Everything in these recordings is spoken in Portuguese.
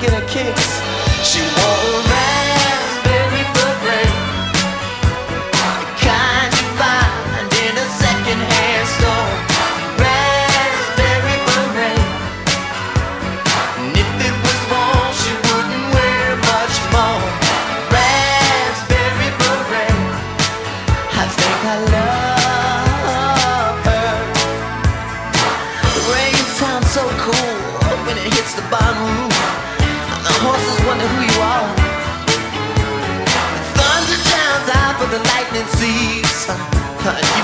Get a kiss. She won't Thank.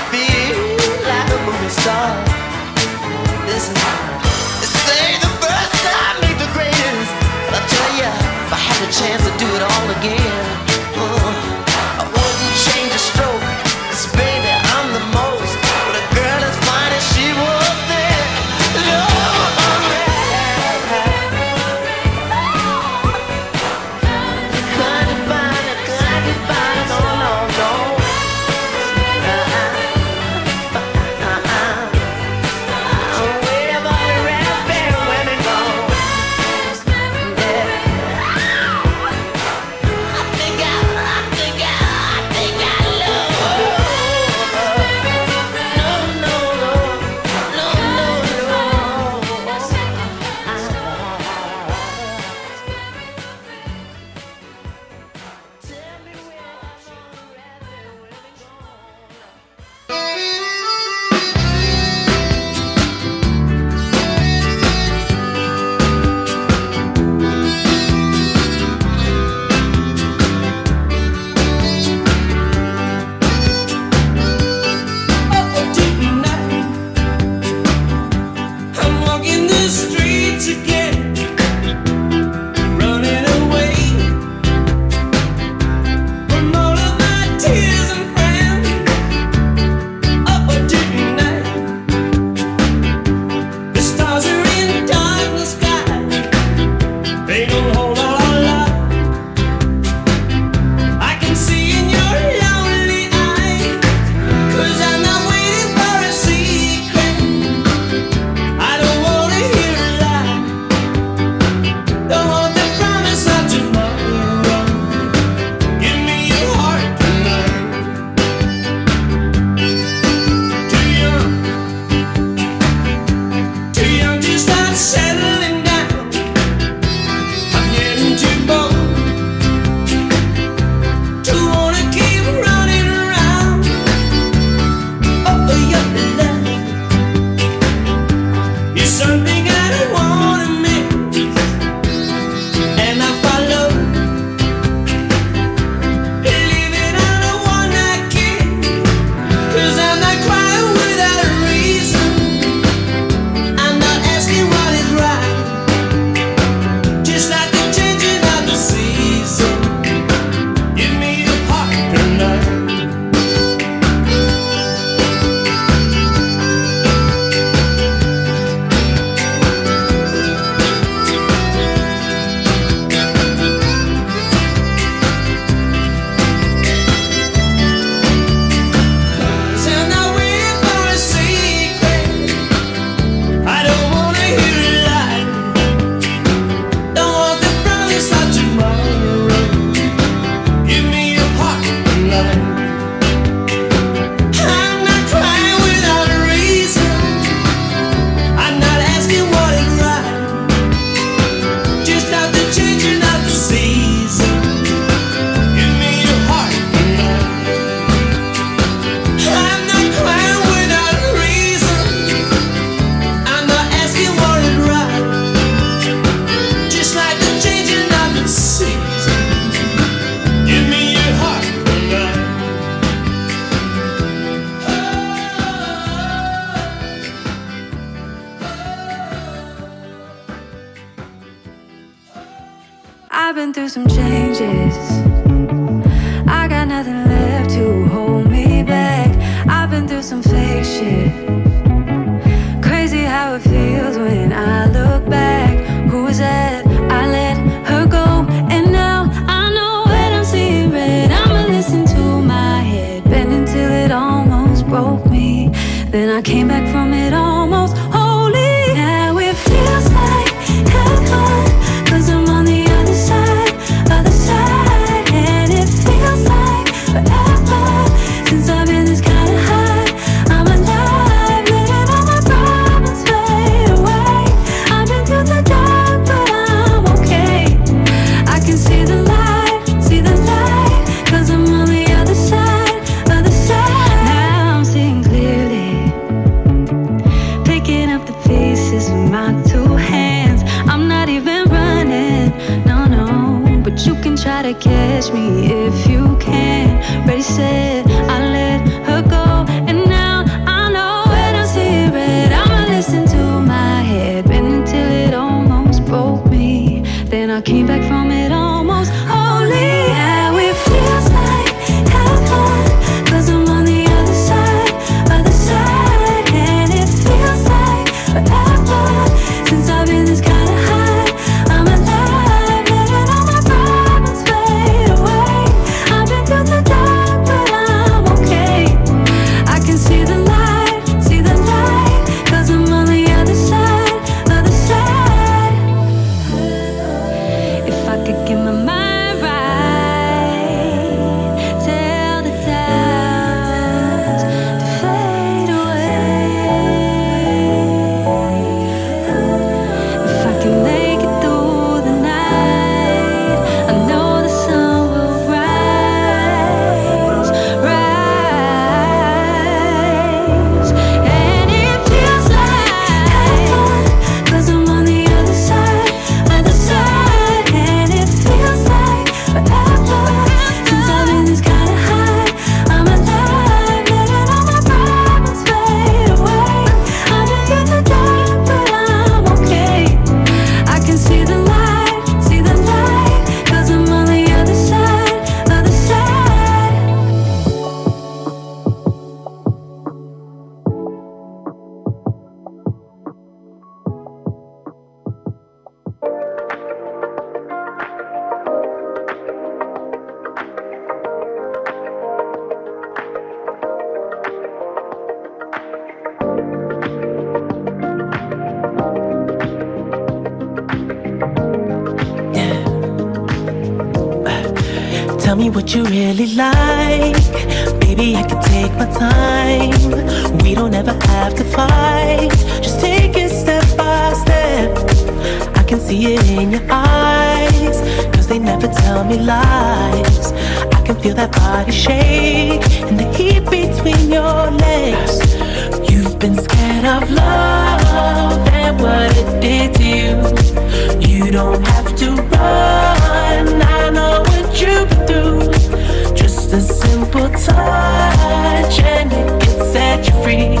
don't have to run. I know what you've been through. Just a simple touch and it can set you free.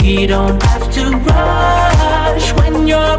We don't have to rush when you're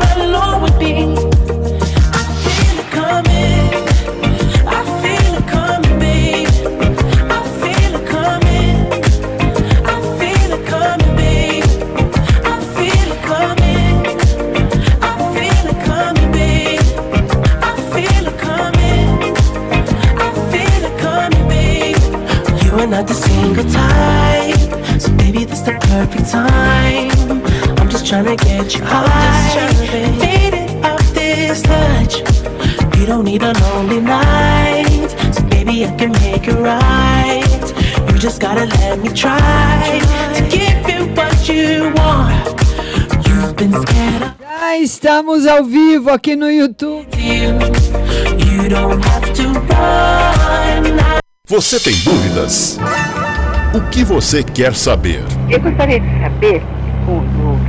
tryna get you high. faded off this touch. You don't need a lonely night, so baby I can make it right. You just gotta let me try to give you what you want. You've been scared of. Já estamos ao vivo aqui no YouTube. You don't have to run. Você tem dúvidas? O que você quer saber? Eu gostaria de saber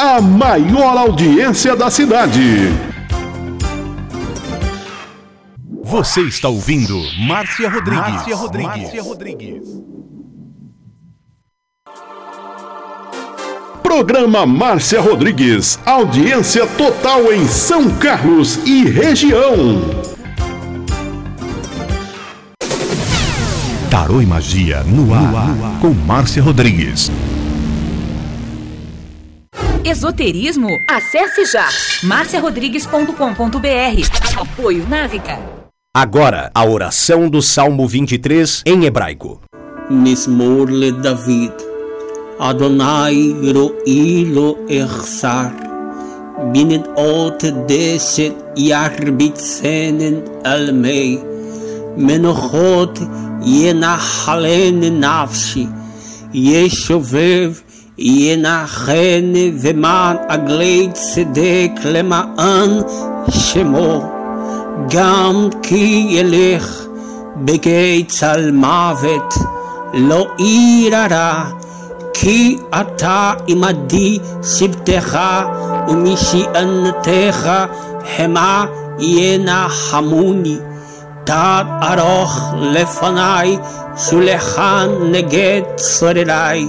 a maior audiência da cidade. Você está ouvindo Márcia Rodrigues. Márcia Rodrigues. Márcia Rodrigues. Programa Márcia Rodrigues. Audiência total em São Carlos e região. Tarô e Magia no ar, no ar. com Márcia Rodrigues. Esoterismo? Acesse já marciarodrigues.com.br. Apoio Návica. Agora, a oração do Salmo 23 em hebraico. Mismor le David. Adonai ro'i lo ersar. Binet ot deset yarbitzenen almei. Menochot yenachalen nafshi. Yeshovev ינחני ומען עגלי צדק למען שמו, גם כי ילך בגיא צל מוות, לא ירא כי אתה עמדי שבטך ומשענתך המה ינחמוני. תת ארוך לפניי שולחן נגד צורריי.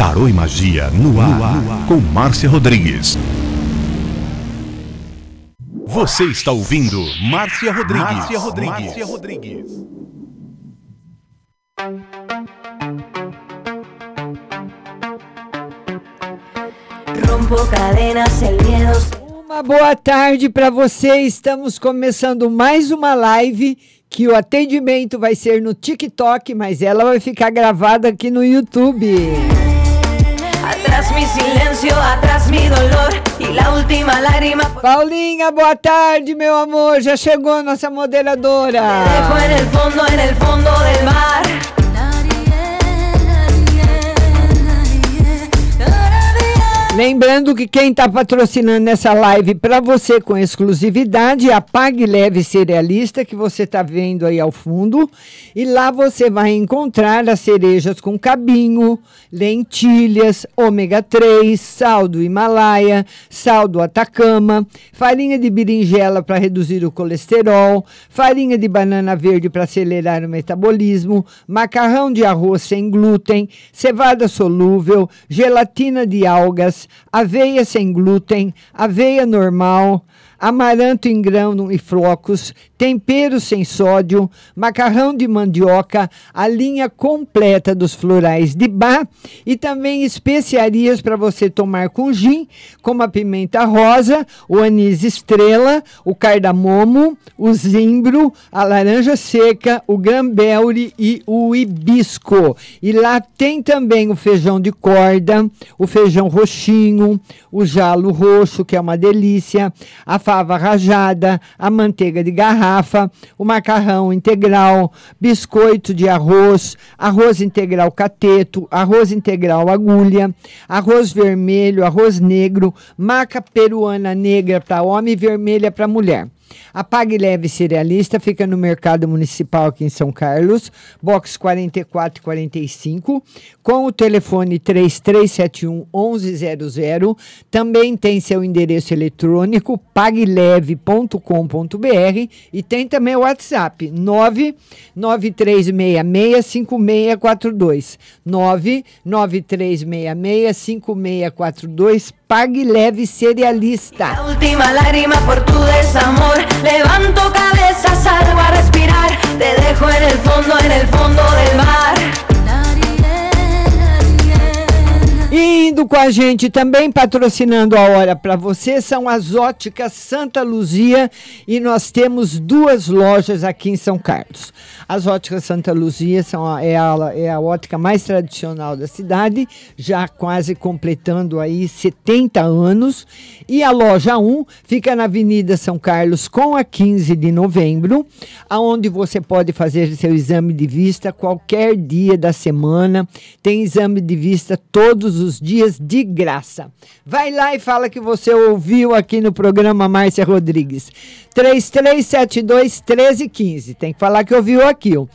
Tarô e Magia no ar, com Márcia Rodrigues. Você está ouvindo Márcia Rodrigues. Márcia Rodrigues. Márcia Rodrigues. Rompo cadenas, el miedo Uma boa tarde para você. Estamos começando mais uma live que o atendimento vai ser no TikTok, mas ela vai ficar gravada aqui no YouTube. Mi silencio, atrás mi dolor y la última lágrima Paulinha, boa tarde, meu amor. Já chegou nossa moderadora. dejo en el fondo, en el fondo del mar. Lembrando que quem está patrocinando essa live para você com exclusividade é a Pague Leve Cerealista, que você está vendo aí ao fundo. E lá você vai encontrar as cerejas com cabinho, lentilhas, ômega 3, sal do Himalaia, sal do Atacama, farinha de berinjela para reduzir o colesterol, farinha de banana verde para acelerar o metabolismo, macarrão de arroz sem glúten, cevada solúvel, gelatina de algas, aveia sem glúten, aveia normal, amaranto em grão e flocos, tempero sem sódio, macarrão de mandioca, a linha completa dos florais de bar e também especiarias para você tomar com gin, como a pimenta rosa, o anis estrela, o cardamomo, o zimbro, a laranja seca, o grambelre e o hibisco. E lá tem também o feijão de corda, o feijão roxinho, o jalo roxo, que é uma delícia, a fava rajada, a manteiga de garrafa, o macarrão integral, biscoito de arroz, arroz integral cateto, arroz integral agulha, arroz vermelho, arroz negro, maca peruana negra para homem e vermelha para mulher. A Pague Leve Cerealista fica no Mercado Municipal aqui em São Carlos, box 44 e 45, com o telefone 3371 1100. Também tem seu endereço eletrônico pagleve.com.br e tem também o WhatsApp 993665642. 993665642 Pague Leve Cerealista. La última lágrima por tu desamor. Levanto cabeza, salgo a respirar. Te dejo en el fondo, en el fondo del mar. E indo com a gente também patrocinando a hora para você são as óticas Santa Luzia e nós temos duas lojas aqui em São Carlos. As óticas Santa Luzia são a, é, a, é a ótica mais tradicional da cidade, já quase completando aí 70 anos. E a loja 1 fica na Avenida São Carlos com a 15 de novembro, aonde você pode fazer seu exame de vista qualquer dia da semana. Tem exame de vista todos os dias de graça. Vai lá e fala que você ouviu aqui no programa Márcia Rodrigues. 3372 1315. Tem que falar que ouviu aqui, ó.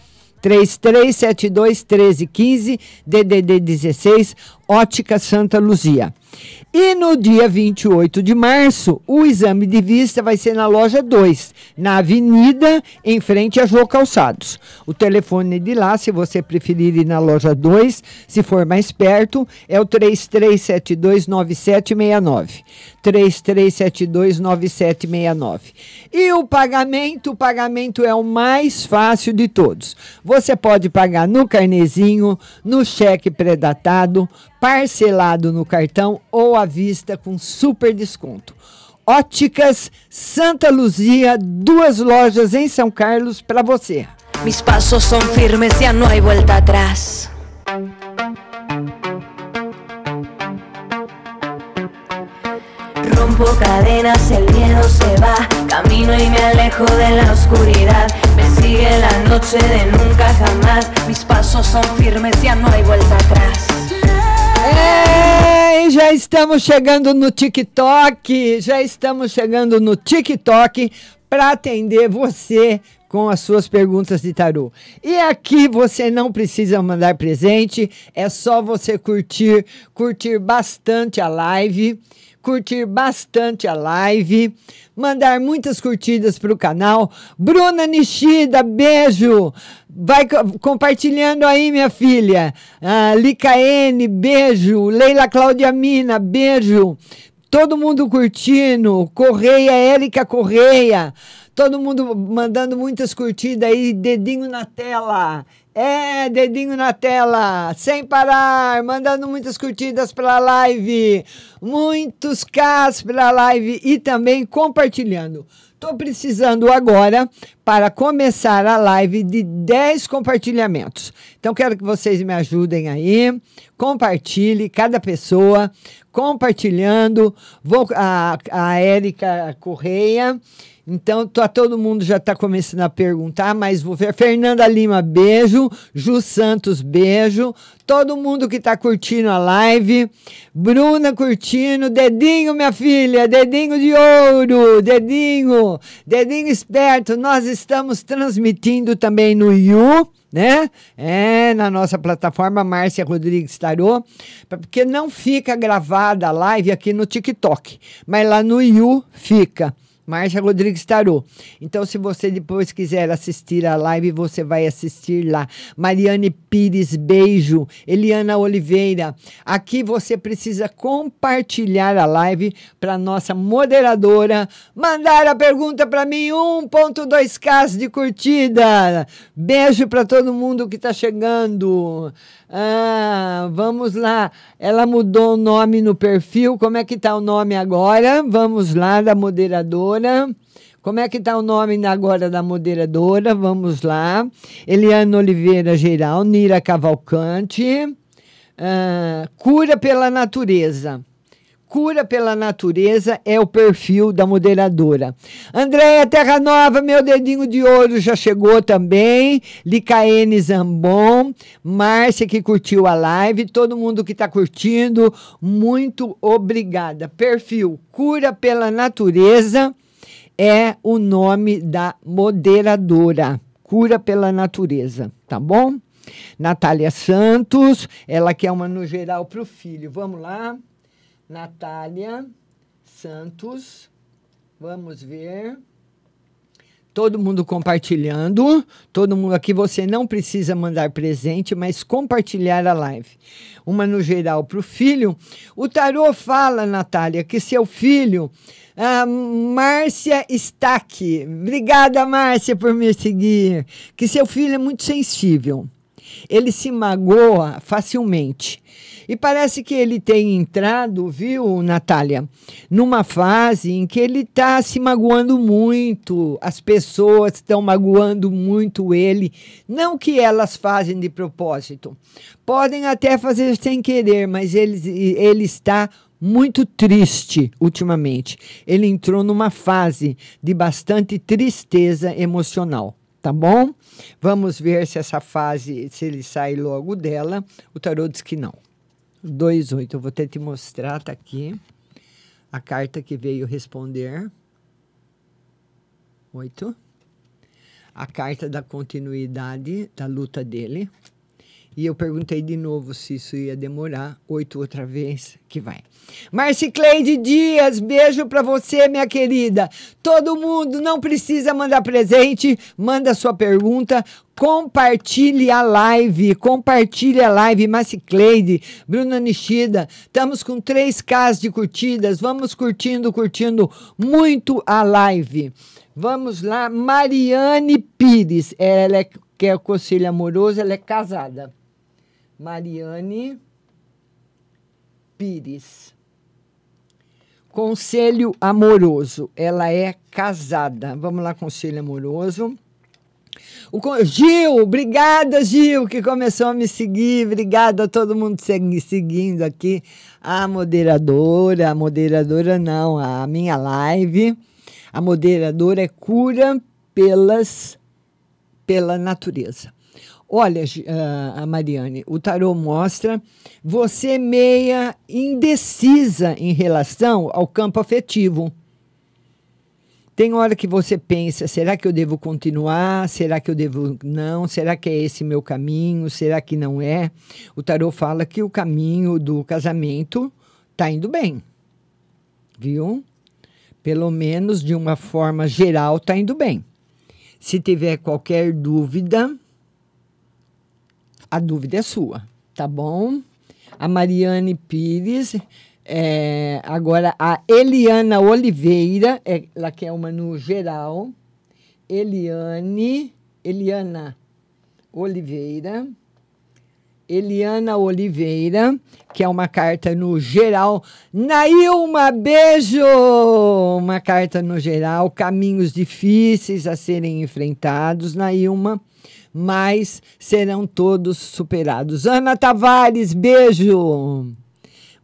3372 1315, DDD 16, Ótica Santa Luzia. E no dia 28 de março, o exame de vista vai ser na loja 2, na Avenida, em frente a Jô Calçados. O telefone de lá, se você preferir ir na loja 2, se for mais perto, é o 33729769. 33729769. E o pagamento, o pagamento é o mais fácil de todos. Você pode pagar no carnezinho, no cheque predatado, parcelado no cartão ou à vista com super desconto. Óticas Santa Luzia, duas lojas em São Carlos para você. Mis pasos son firmes, ya no hay vuelta atrás. Rompo cadenas, el miedo se va. Camino y me alejo de la oscuridad. Me sigue la noche de nunca jamás. Mis pasos son firmes, ya no hay vuelta atrás. Estamos chegando no TikTok, já estamos chegando no TikTok para atender você com as suas perguntas de tarô. E aqui você não precisa mandar presente, é só você curtir, curtir bastante a live, curtir bastante a live, mandar muitas curtidas para o canal. Bruna Nishida, beijo! Vai co- compartilhando aí, minha filha. Ah, Licaene, beijo. Leila Cláudia Mina, beijo. Todo mundo curtindo. Correia, Érica Correia. Todo mundo mandando muitas curtidas aí, dedinho na tela. É, dedinho na tela, sem parar, mandando muitas curtidas para a live, muitos Ks para a live e também compartilhando. Estou precisando agora para começar a live de 10 compartilhamentos. Então, quero que vocês me ajudem aí. Compartilhe cada pessoa, compartilhando. Vou, a, a Érica Correia. Então, tá, todo mundo já está começando a perguntar, mas vou ver. Fernanda Lima, beijo. Ju Santos, beijo. Todo mundo que está curtindo a live. Bruna curtindo. Dedinho, minha filha. Dedinho de ouro. Dedinho. Dedinho esperto. Nós estamos transmitindo também no You né? É, na nossa plataforma Márcia Rodrigues Tarô, porque não fica gravada a live aqui no TikTok, mas lá no You fica. Márcia Rodrigues Tarô. Então, se você depois quiser assistir a live, você vai assistir lá. Mariane Pires, beijo. Eliana Oliveira. Aqui você precisa compartilhar a live para nossa moderadora mandar a pergunta para mim. 1.2k de curtida. Beijo para todo mundo que está chegando. Ah, vamos lá. Ela mudou o nome no perfil. Como é que tá o nome agora? Vamos lá da moderadora. Como é que tá o nome agora da moderadora? Vamos lá. Eliana Oliveira Geral, Nira Cavalcante. Ah, cura pela natureza. Cura pela Natureza é o perfil da moderadora. Andréia Terra Nova, meu dedinho de ouro já chegou também. Licaene Zambon, Márcia que curtiu a live, todo mundo que está curtindo, muito obrigada. Perfil Cura pela Natureza é o nome da moderadora. Cura pela Natureza, tá bom? Natália Santos, ela quer uma no geral para o filho. Vamos lá. Natália Santos. Vamos ver. Todo mundo compartilhando. Todo mundo aqui. Você não precisa mandar presente, mas compartilhar a live. Uma no geral para o filho. O tarô fala, Natália, que seu filho. Ah, Márcia está aqui. Obrigada, Márcia, por me seguir. Que seu filho é muito sensível. Ele se magoa facilmente. E parece que ele tem entrado, viu, Natália, numa fase em que ele está se magoando muito, as pessoas estão magoando muito ele. Não que elas fazem de propósito, podem até fazer sem querer, mas ele, ele está muito triste ultimamente. Ele entrou numa fase de bastante tristeza emocional tá bom? Vamos ver se essa fase, se ele sai logo dela. O tarô diz que não. 28. Eu vou até te mostrar, tá aqui. A carta que veio responder. 8. A carta da continuidade da luta dele. E eu perguntei de novo se isso ia demorar. Oito outra vez, que vai. Marcicleide Dias, beijo para você, minha querida. Todo mundo não precisa mandar presente, manda sua pergunta. Compartilhe a live, compartilhe a live, Marcicleide, Bruna Nishida. Estamos com 3K de curtidas. Vamos curtindo, curtindo muito a live. Vamos lá, Mariane Pires. Ela é, quer conselho amoroso, ela é casada. Mariane Pires. Conselho amoroso. Ela é casada. Vamos lá, conselho amoroso. O Gil, obrigada, Gil, que começou a me seguir. Obrigada a todo mundo segui- seguindo aqui. A moderadora, a moderadora não, a minha live. A moderadora é cura pelas pela natureza. Olha, a Mariane, o tarô mostra você meia indecisa em relação ao campo afetivo. Tem hora que você pensa, será que eu devo continuar? Será que eu devo não? Será que é esse meu caminho? Será que não é? O tarô fala que o caminho do casamento está indo bem. Viu? Pelo menos de uma forma geral está indo bem. Se tiver qualquer dúvida, a dúvida é sua, tá bom? A Mariane Pires, é, agora a Eliana Oliveira, é, ela quer uma no geral. Eliane, Eliana Oliveira. Eliana Oliveira, que é uma carta no geral. Nailma, beijo! Uma carta no geral, caminhos difíceis a serem enfrentados, Nailma, mas serão todos superados. Ana Tavares, beijo!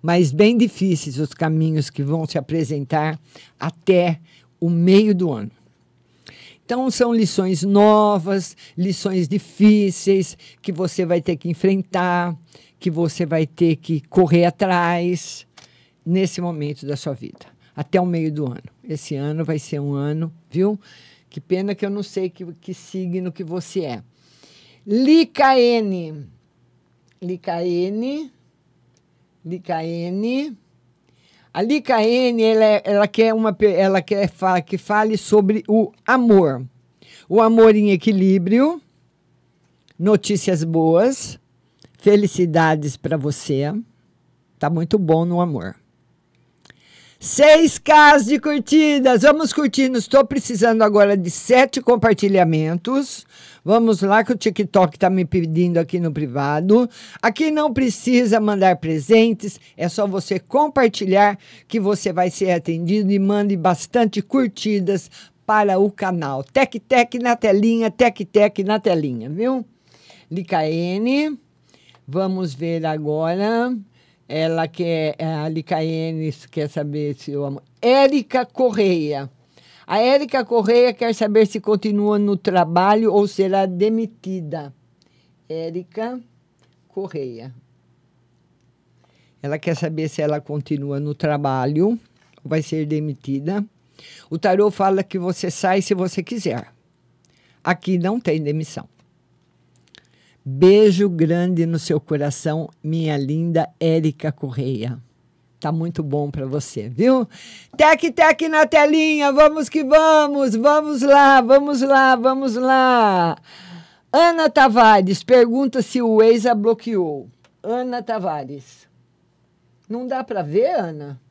Mas bem difíceis os caminhos que vão se apresentar até o meio do ano. Então, são lições novas, lições difíceis que você vai ter que enfrentar, que você vai ter que correr atrás nesse momento da sua vida, até o meio do ano. Esse ano vai ser um ano, viu? Que pena que eu não sei que, que signo que você é. Licaene. Licaene. Licaene. A Licaene, ela, é- ela quer, uma, ela quer fa- que fale sobre o amor. O amor em equilíbrio, notícias boas, felicidades para você. Tá muito bom no amor. 6K de curtidas. Vamos curtindo. Estou precisando agora de sete compartilhamentos. Vamos lá, que o TikTok está me pedindo aqui no privado. Aqui não precisa mandar presentes, é só você compartilhar que você vai ser atendido e mande bastante curtidas para o canal. Tec Tec na telinha, Tec Tec na telinha, viu? Licaene. Vamos ver agora. Ela quer, a Licaene quer saber se eu amo. Érica Correia. A Érica Correia quer saber se continua no trabalho ou será demitida. Érica Correia. Ela quer saber se ela continua no trabalho ou vai ser demitida. O tarô fala que você sai se você quiser. Aqui não tem demissão. Beijo grande no seu coração, minha linda Érica Correia. Tá muito bom para você, viu? Tec, tec na telinha, vamos que vamos, vamos lá, vamos lá, vamos lá. Ana Tavares pergunta se o ex a bloqueou. Ana Tavares. Não dá para ver, Ana?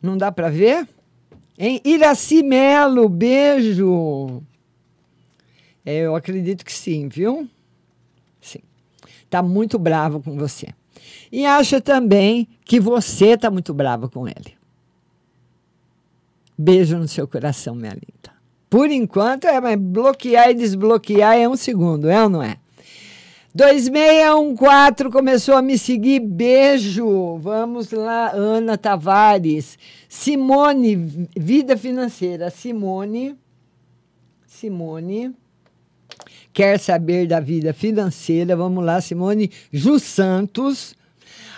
Não dá para ver? Hein? Iraci Melo, beijo. É, eu acredito que sim, viu? Sim. Tá muito bravo com você. E acha também que você tá muito brava com ele. Beijo no seu coração, minha linda. Por enquanto, é, bloquear e desbloquear é um segundo, é ou não é? 2614 começou a me seguir. Beijo. Vamos lá, Ana Tavares. Simone, vida financeira. Simone. Simone quer saber da vida financeira. Vamos lá, Simone Ju Santos.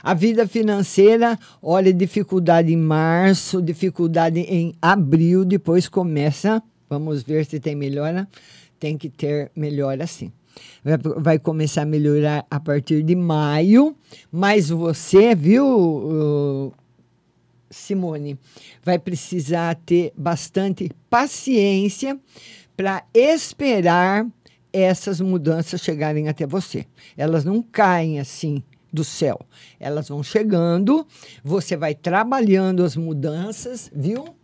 A vida financeira, olha, dificuldade em março, dificuldade em abril, depois começa. Vamos ver se tem melhora. Tem que ter melhora sim. Vai, vai começar a melhorar a partir de maio, mas você, viu, Simone, vai precisar ter bastante paciência para esperar essas mudanças chegarem até você. Elas não caem assim do céu. Elas vão chegando, você vai trabalhando as mudanças, viu?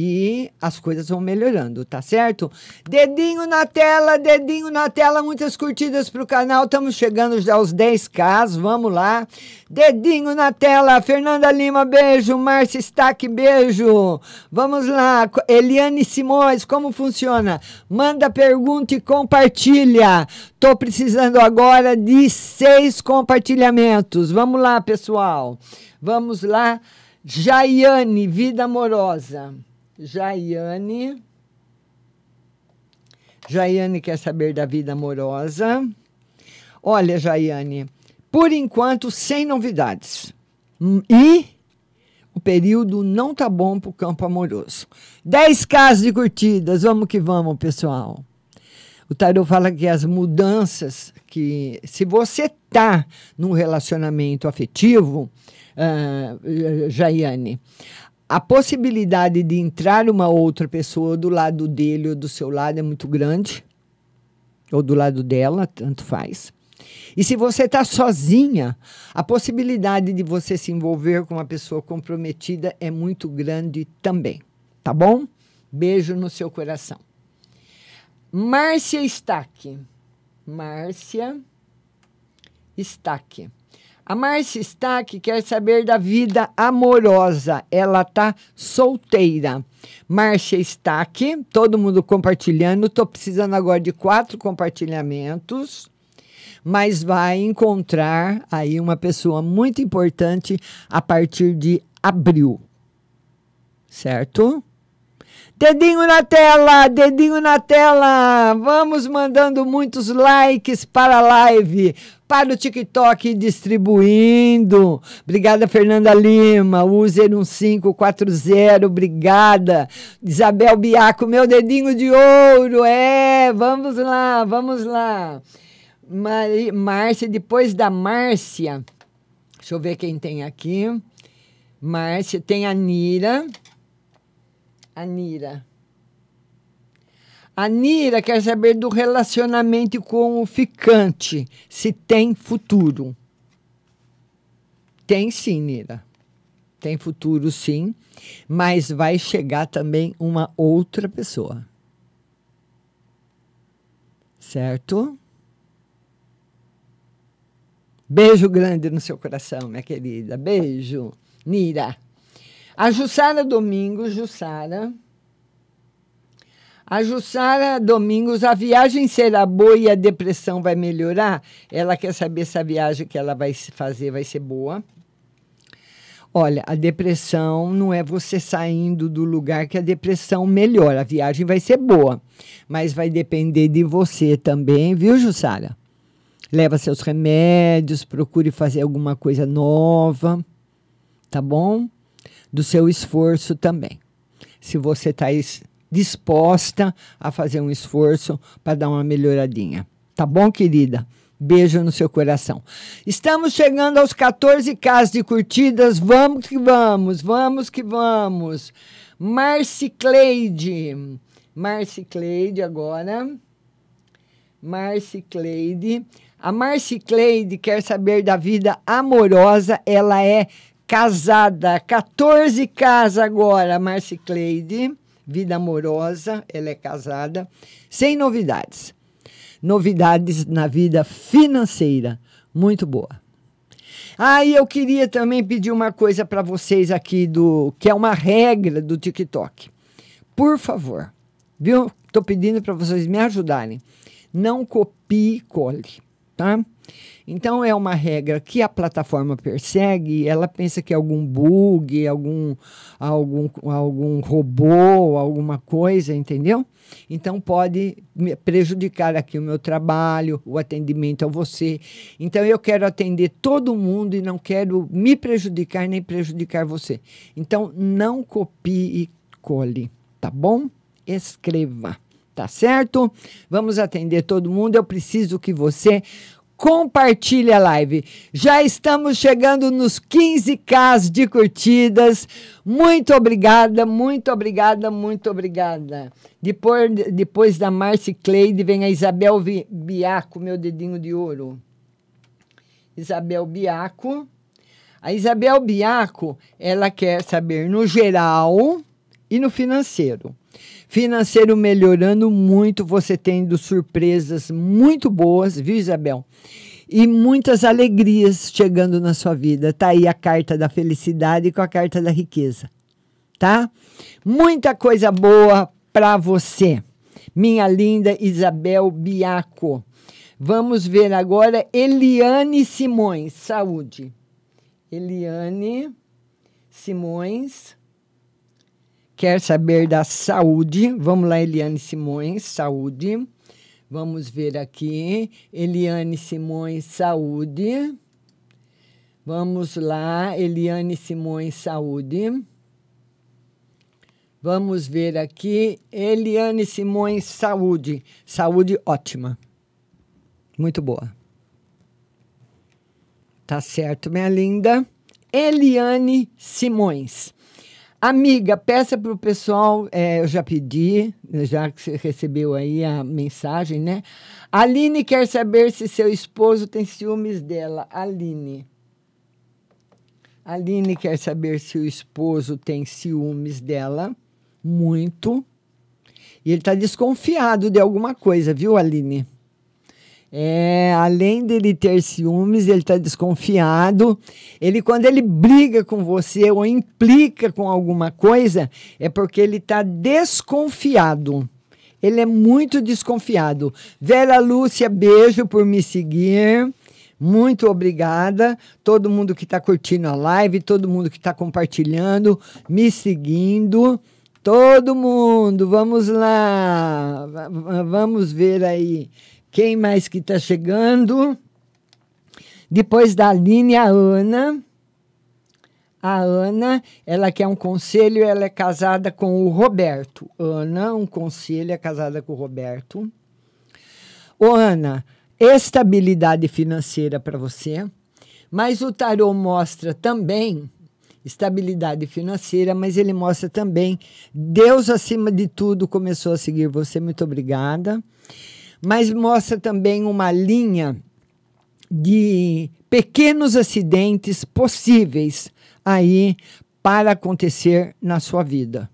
E as coisas vão melhorando, tá certo? Dedinho na tela, dedinho na tela, muitas curtidas pro canal. Estamos chegando já aos 10k, vamos lá. Dedinho na tela, Fernanda Lima, beijo. Márcia Stack, beijo. Vamos lá, Eliane Simões, como funciona? Manda pergunta e compartilha. Tô precisando agora de seis compartilhamentos. Vamos lá, pessoal. Vamos lá. Jaiane, vida amorosa. Jaiane. Jaiane quer saber da vida amorosa. Olha, Jaiane, por enquanto, sem novidades. E o período não tá bom para o campo amoroso. 10 casos de curtidas, vamos que vamos, pessoal. O tarot fala que as mudanças que se você tá num relacionamento afetivo, uh, Jaiane, a possibilidade de entrar uma outra pessoa do lado dele ou do seu lado é muito grande, ou do lado dela, tanto faz. E se você está sozinha, a possibilidade de você se envolver com uma pessoa comprometida é muito grande também. Tá bom? Beijo no seu coração. Márcia Stack. Márcia Stack. A Márcia Stack quer saber da vida amorosa. Ela tá solteira. Márcia Stack, todo mundo compartilhando. Estou precisando agora de quatro compartilhamentos. Mas vai encontrar aí uma pessoa muito importante a partir de abril. Certo? Dedinho na tela, dedinho na tela. Vamos mandando muitos likes para a live, para o TikTok distribuindo. Obrigada, Fernanda Lima, user 1540, obrigada. Isabel Biaco, meu dedinho de ouro. É, vamos lá, vamos lá. Márcia, depois da Márcia, deixa eu ver quem tem aqui. Márcia, tem a Nira. A Nira. A Nira quer saber do relacionamento com o ficante, se tem futuro. Tem sim, Nira. Tem futuro sim, mas vai chegar também uma outra pessoa. Certo? Beijo grande no seu coração, minha querida. Beijo, Nira. A Jussara Domingos, Jussara. A Jussara Domingos, a viagem será boa e a depressão vai melhorar? Ela quer saber se a viagem que ela vai fazer vai ser boa. Olha, a depressão não é você saindo do lugar que a depressão melhora. A viagem vai ser boa, mas vai depender de você também, viu, Jussara? Leva seus remédios, procure fazer alguma coisa nova, tá bom? Do seu esforço também. Se você está disposta a fazer um esforço para dar uma melhoradinha. Tá bom, querida? Beijo no seu coração. Estamos chegando aos 14 casos de curtidas. Vamos que vamos, vamos que vamos. Marcicleide. Marcicleide agora. Marcicleide. A Marcicleide quer saber da vida amorosa. Ela é casada. 14 casas agora, Marcicleide. Vida amorosa, ela é casada. Sem novidades. Novidades na vida financeira. Muito boa. Ah, e eu queria também pedir uma coisa para vocês aqui do que é uma regra do TikTok. Por favor, viu? Estou pedindo para vocês me ajudarem. Não copie e cole. tá? Então é uma regra que a plataforma persegue, ela pensa que é algum bug, algum, algum, algum robô, alguma coisa, entendeu? Então pode prejudicar aqui o meu trabalho, o atendimento a você. Então eu quero atender todo mundo e não quero me prejudicar nem prejudicar você. Então não copie e cole, tá bom? Escreva. Tá certo? Vamos atender todo mundo. Eu preciso que você compartilhe a live. Já estamos chegando nos 15k de curtidas. Muito obrigada, muito obrigada, muito obrigada. Depois, depois da Marci Cleide vem a Isabel Biaco, meu dedinho de ouro. Isabel Biaco. A Isabel Biaco, ela quer saber no geral e no financeiro. Financeiro melhorando muito, você tendo surpresas muito boas, viu, Isabel? E muitas alegrias chegando na sua vida. Tá aí a carta da felicidade com a carta da riqueza, tá? Muita coisa boa para você, minha linda Isabel Biaco. Vamos ver agora Eliane Simões, saúde. Eliane Simões quer saber da saúde. Vamos lá, Eliane Simões, saúde. Vamos ver aqui. Eliane Simões, saúde. Vamos lá, Eliane Simões, saúde. Vamos ver aqui. Eliane Simões, saúde. Saúde ótima. Muito boa. Tá certo, minha linda. Eliane Simões. Amiga, peça para o pessoal, é, eu já pedi, já que você recebeu aí a mensagem, né? Aline quer saber se seu esposo tem ciúmes dela. Aline. Aline quer saber se o esposo tem ciúmes dela. Muito. E ele está desconfiado de alguma coisa, viu, Aline? É, além dele ter ciúmes, ele está desconfiado. Ele, quando ele briga com você ou implica com alguma coisa, é porque ele está desconfiado. Ele é muito desconfiado. Vera Lúcia, beijo por me seguir. Muito obrigada. Todo mundo que está curtindo a live, todo mundo que está compartilhando, me seguindo. Todo mundo, vamos lá. Va- va- Vamos ver aí. Quem mais que está chegando? Depois da Aline, a Ana. A Ana, ela quer um conselho, ela é casada com o Roberto. Ana, um conselho, é casada com o Roberto. Ô, Ana, estabilidade financeira para você, mas o tarô mostra também estabilidade financeira, mas ele mostra também Deus acima de tudo começou a seguir você. Muito obrigada mas mostra também uma linha de pequenos acidentes possíveis aí para acontecer na sua vida.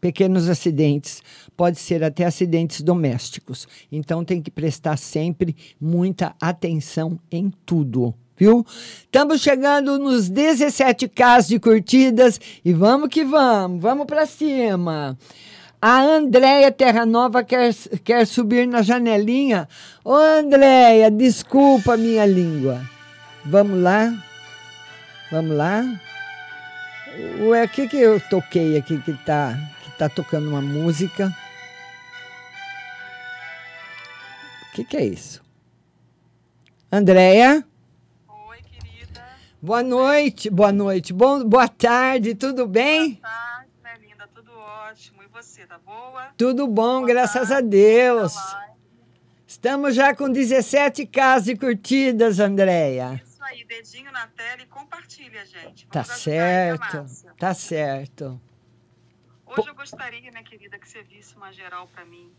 Pequenos acidentes, pode ser até acidentes domésticos. Então tem que prestar sempre muita atenção em tudo, viu? Estamos chegando nos 17k de curtidas e vamos que vamos, vamos para cima. A Andréia Terra Nova quer, quer subir na janelinha. Ô, Andréia, desculpa a minha língua. Vamos lá? Vamos lá? Ué, o que, que eu toquei aqui que tá, que tá tocando uma música? O que, que é isso? Andréia? Oi, querida. Boa noite, boa noite. Bom, boa tarde, tudo bem? Boa tarde, ótimo. E você, tá boa? Tudo bom, graças a Deus. Estamos já com 17k de curtidas, Andréia. Isso aí, dedinho na tela e compartilha, gente. Tá Vamos a certo, tá certo. Hoje eu gostaria, né, querida, que você visse uma geral pra mim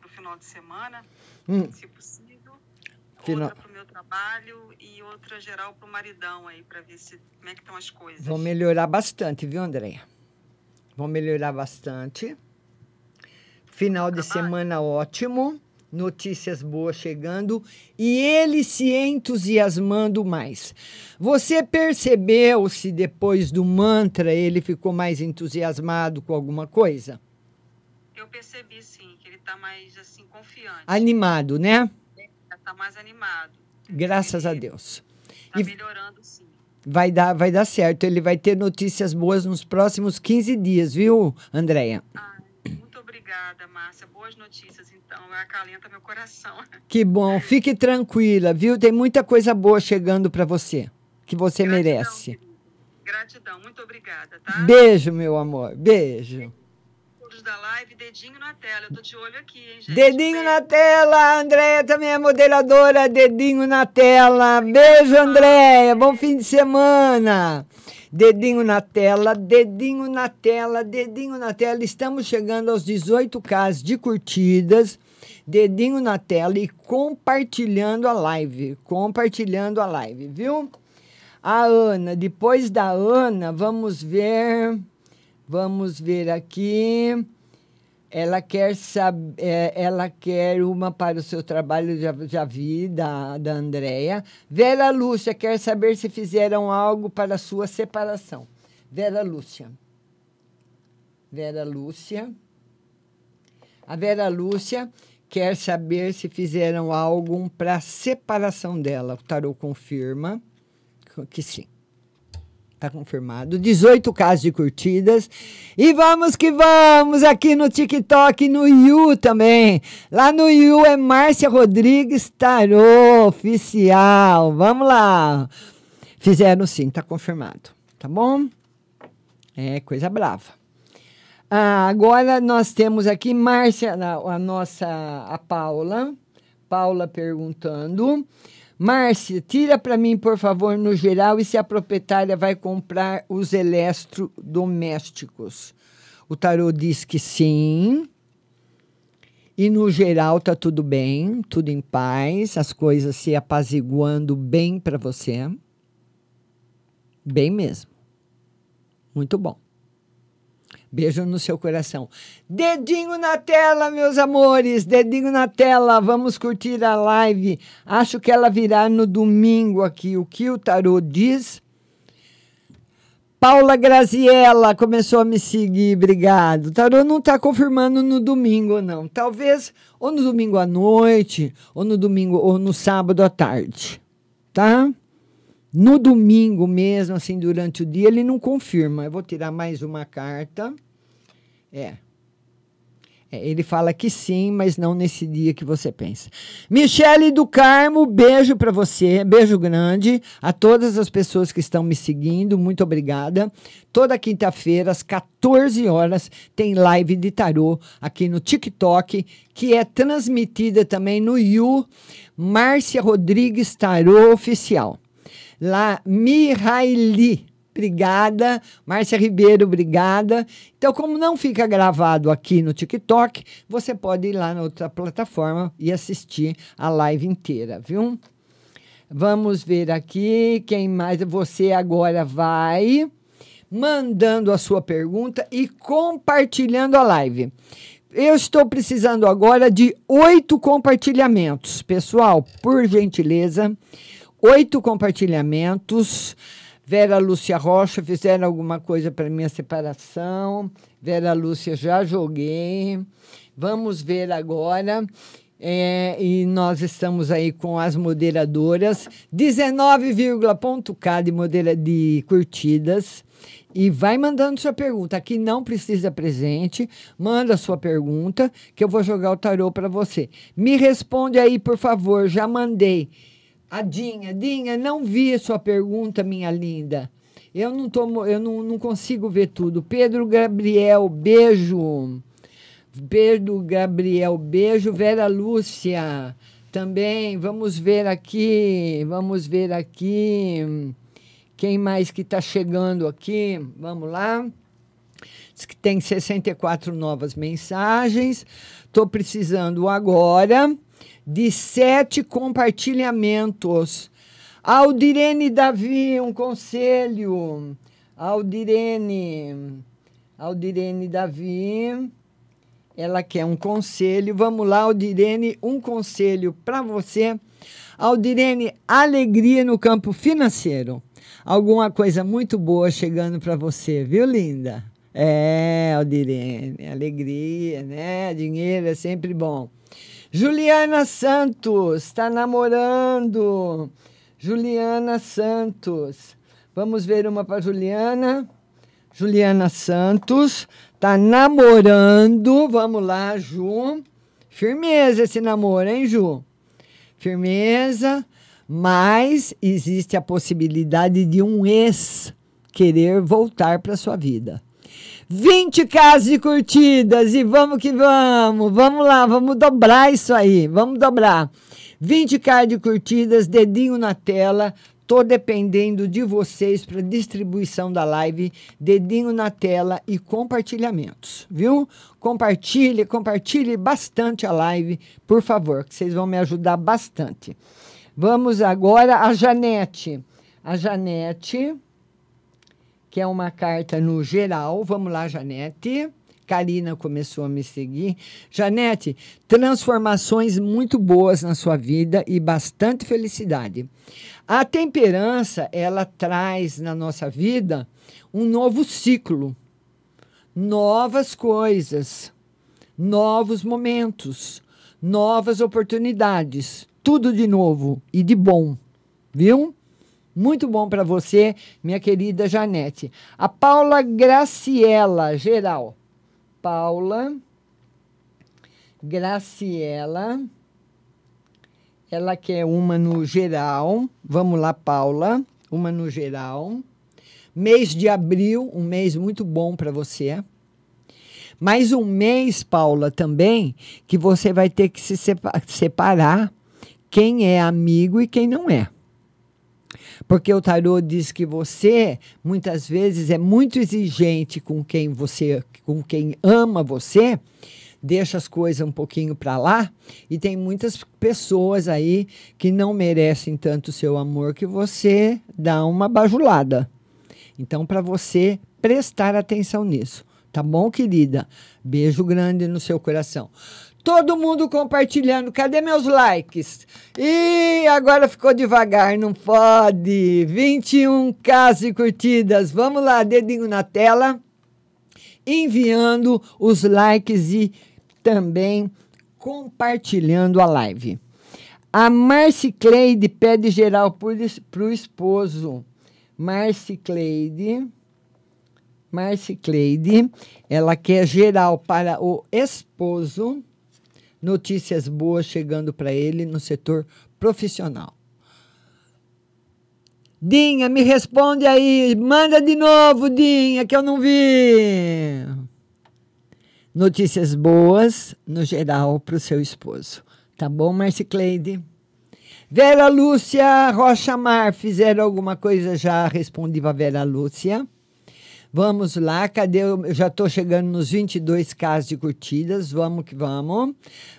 pro final de semana, Hum. se possível. Final- Outra pro meu trabalho e outra geral pro maridão aí, pra ver se, como é que estão as coisas. Vão melhorar bastante, viu, Andréia? Vão melhorar bastante. Final de semana ótimo. Notícias boas chegando e ele se entusiasmando mais. Você percebeu se depois do mantra ele ficou mais entusiasmado com alguma coisa? Eu percebi, sim, que ele tá mais, assim, confiante. Animado, né? Tá mais animado. Graças a Deus. Tá E- melhorando. Vai dar, vai dar certo. Ele vai ter notícias boas nos próximos 15 dias, viu, Andréia? Muito obrigada, Márcia. Boas notícias, então. Acalenta meu coração. Que bom. Fique tranquila, viu? Tem muita coisa boa chegando para você, que você merece. Gratidão, muito obrigada, tá? Beijo, meu amor. Beijo. Da live, dedinho na tela. Eu tô de olho aqui, hein, gente? Dedinho na tela, Andréia também é moderadora, dedinho na tela. Beijo, Andréia, bom fim de semana. Dedinho na tela, dedinho na tela, dedinho na tela. Estamos chegando aos 18k de curtidas. Dedinho na tela e compartilhando a live. Compartilhando a live, viu? A Ana, depois da Ana, vamos ver. Vamos ver aqui. Ela quer saber, ela quer uma para o seu trabalho, já, já vi, da, da Andréia. Vera Lúcia quer saber se fizeram algo para a sua separação. Vera Lúcia. Vera Lúcia. A Vera Lúcia quer saber se fizeram algo para a separação dela. O tarô confirma que sim. Tá confirmado. 18 casos de curtidas. E vamos que vamos aqui no TikTok no Yu também. Lá no Yu é Márcia Rodrigues Tarô Oficial. Vamos lá. Fizeram sim, tá confirmado. Tá bom? É coisa brava. Ah, agora nós temos aqui Márcia, a, a nossa, a Paula. Paula perguntando. Márcia, tira para mim, por favor, no geral, e se a proprietária vai comprar os eletrodomésticos. O tarô diz que sim. E no geral tá tudo bem, tudo em paz, as coisas se apaziguando bem para você. Bem mesmo. Muito bom. Beijo no seu coração. Dedinho na tela, meus amores. Dedinho na tela. Vamos curtir a live. Acho que ela virá no domingo aqui. O que o tarô diz? Paula Graziella começou a me seguir, obrigado. O tarô não está confirmando no domingo, não. Talvez ou no domingo à noite, ou no domingo, ou no sábado à tarde. Tá? No domingo mesmo, assim, durante o dia, ele não confirma. Eu vou tirar mais uma carta. É. É, ele fala que sim, mas não nesse dia que você pensa. Michele do Carmo, beijo para você, beijo grande a todas as pessoas que estão me seguindo, muito obrigada. Toda quinta-feira, às 14 horas, tem live de tarô aqui no TikTok, que é transmitida também no You, Márcia Rodrigues Tarô Oficial. Lá, Mihaili. Obrigada. Márcia Ribeiro, obrigada. Então, como não fica gravado aqui no TikTok, você pode ir lá na outra plataforma e assistir a live inteira, viu? Vamos ver aqui quem mais. Você agora vai mandando a sua pergunta e compartilhando a live. Eu estou precisando agora de oito compartilhamentos. Pessoal, por gentileza, oito compartilhamentos. Vera Lúcia Rocha, fizeram alguma coisa para minha separação. Vera Lúcia, já joguei. Vamos ver agora. É, e nós estamos aí com as moderadoras. 19,k de, modera de curtidas. E vai mandando sua pergunta. Aqui não precisa presente. Manda sua pergunta, que eu vou jogar o tarô para você. Me responde aí, por favor. Já mandei. A Dinha, Dinha, não vi a sua pergunta, minha linda. Eu não tomo, eu não, não consigo ver tudo. Pedro Gabriel, beijo. Pedro Gabriel, beijo. Vera Lúcia, também. Vamos ver aqui, vamos ver aqui. Quem mais que está chegando aqui? Vamos lá. Diz que tem 64 novas mensagens. Estou precisando agora de sete compartilhamentos. Aldirene Davi, um conselho. Aldirene, Aldirene Davi, ela quer um conselho. Vamos lá, Aldirene, um conselho para você. Aldirene, alegria no campo financeiro. Alguma coisa muito boa chegando para você, viu, linda? É, Aldirene, alegria, né? Dinheiro é sempre bom. Juliana Santos está namorando. Juliana Santos. Vamos ver uma para Juliana. Juliana Santos está namorando. Vamos lá, Ju. Firmeza esse namoro, hein, Ju? Firmeza. Mas existe a possibilidade de um ex querer voltar para sua vida. 20 casas de curtidas e vamos que vamos. Vamos lá, vamos dobrar isso aí. Vamos dobrar. 20 casas de curtidas, dedinho na tela. Tô dependendo de vocês para distribuição da live, dedinho na tela e compartilhamentos, viu? Compartilhe, compartilhe bastante a live, por favor, que vocês vão me ajudar bastante. Vamos agora a Janete. A Janete que é uma carta no geral. Vamos lá, Janete. Karina começou a me seguir. Janete, transformações muito boas na sua vida e bastante felicidade. A temperança, ela traz na nossa vida um novo ciclo, novas coisas, novos momentos, novas oportunidades, tudo de novo e de bom, viu? Muito bom para você, minha querida Janete. A Paula Graciela, geral. Paula Graciela. Ela quer uma no geral. Vamos lá, Paula. Uma no geral. Mês de abril, um mês muito bom para você. Mais um mês, Paula, também, que você vai ter que se separar quem é amigo e quem não é. Porque o tarô diz que você, muitas vezes, é muito exigente com quem você, com quem ama você, deixa as coisas um pouquinho para lá, e tem muitas pessoas aí que não merecem tanto seu amor que você dá uma bajulada. Então, para você prestar atenção nisso. Tá bom, querida? Beijo grande no seu coração. Todo mundo compartilhando. Cadê meus likes? E agora ficou devagar, não pode. 21k de curtidas. Vamos lá, dedinho na tela. Enviando os likes e também compartilhando a live. A Marci Cleide pede geral para o esposo. Marci Cleide. Marci Cleide, ela quer geral para o esposo notícias boas chegando para ele no setor profissional. Dinha, me responde aí. Manda de novo, Dinha, que eu não vi. Notícias boas, no geral, para o seu esposo. Tá bom, Marcicleide? Vera Lúcia Rocha Mar, fizeram alguma coisa já? Respondi para Vera Lúcia. Vamos lá, cadê? Eu já estou chegando nos 22 casos de curtidas. Vamos que vamos.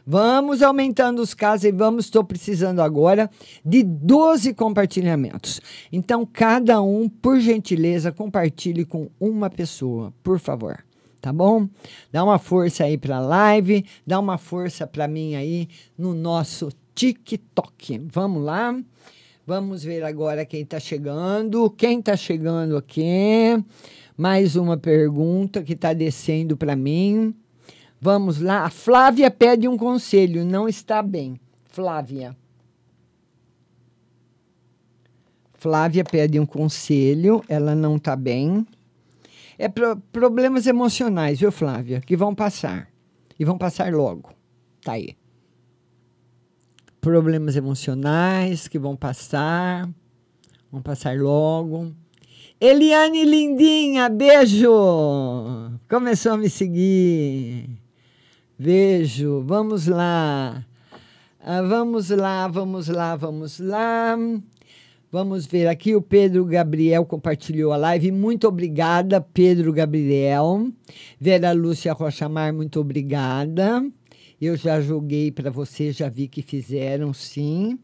Vamos aumentando os casos e vamos. Estou precisando agora de 12 compartilhamentos. Então, cada um, por gentileza, compartilhe com uma pessoa, por favor. Tá bom? Dá uma força aí para a live, dá uma força para mim aí no nosso TikTok. Vamos lá. Vamos ver agora quem está chegando. Quem está chegando aqui? Mais uma pergunta que está descendo para mim. Vamos lá. A Flávia pede um conselho. Não está bem. Flávia. Flávia pede um conselho. Ela não está bem. É pro problemas emocionais, viu, Flávia? Que vão passar. E vão passar logo. Tá aí. Problemas emocionais que vão passar. Vão passar logo. Eliane Lindinha, beijo! Começou a me seguir. Beijo, vamos lá. Ah, vamos lá, vamos lá, vamos lá. Vamos ver aqui, o Pedro Gabriel compartilhou a live. Muito obrigada, Pedro Gabriel. Vera Lúcia Rochamar, muito obrigada. Eu já joguei para você, já vi que fizeram sim.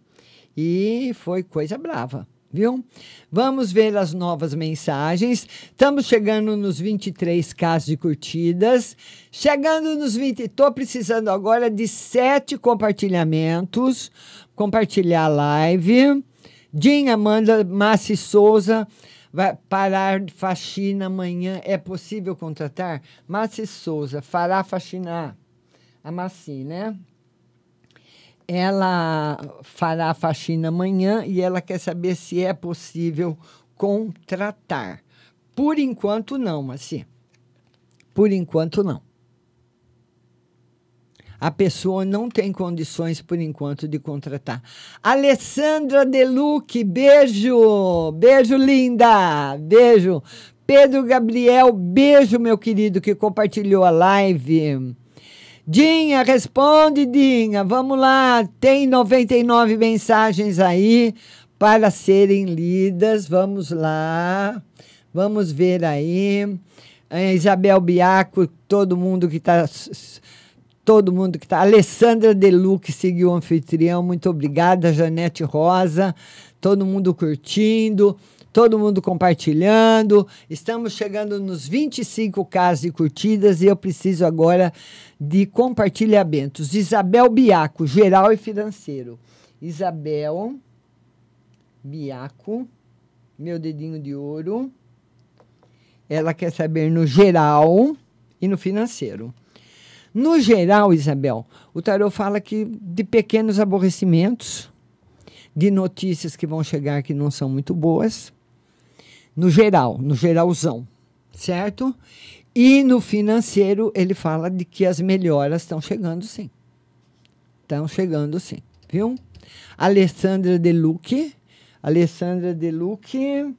E foi coisa brava viu? Vamos ver as novas mensagens. Estamos chegando nos 23 casos de curtidas. Chegando nos 20, estou precisando agora de sete compartilhamentos. Compartilhar a live. Dinha Amanda Massi Souza vai parar faxina amanhã. É possível contratar? Massi Souza fará faxinar a Massi, né? ela fará a faxina amanhã e ela quer saber se é possível contratar. Por enquanto, não, assim. Por enquanto, não. A pessoa não tem condições, por enquanto, de contratar. Alessandra Deluque, beijo! Beijo, linda! Beijo! Pedro Gabriel, beijo, meu querido, que compartilhou a live. Dinha, responde, Dinha. Vamos lá. Tem 99 mensagens aí para serem lidas. Vamos lá. Vamos ver aí. A Isabel Biaco, todo mundo que está. Todo mundo que está. Alessandra Deluque seguiu o anfitrião. Muito obrigada. Janete Rosa. Todo mundo curtindo todo mundo compartilhando. Estamos chegando nos 25 casos de curtidas e eu preciso agora de compartilhamentos. Isabel Biaco, geral e financeiro. Isabel Biaco, meu dedinho de ouro. Ela quer saber no geral e no financeiro. No geral, Isabel, o tarot fala que de pequenos aborrecimentos, de notícias que vão chegar que não são muito boas, no geral, no geralzão, certo? E no financeiro, ele fala de que as melhoras estão chegando sim. Estão chegando sim, viu? Alessandra Deluque. Alessandra Deluque.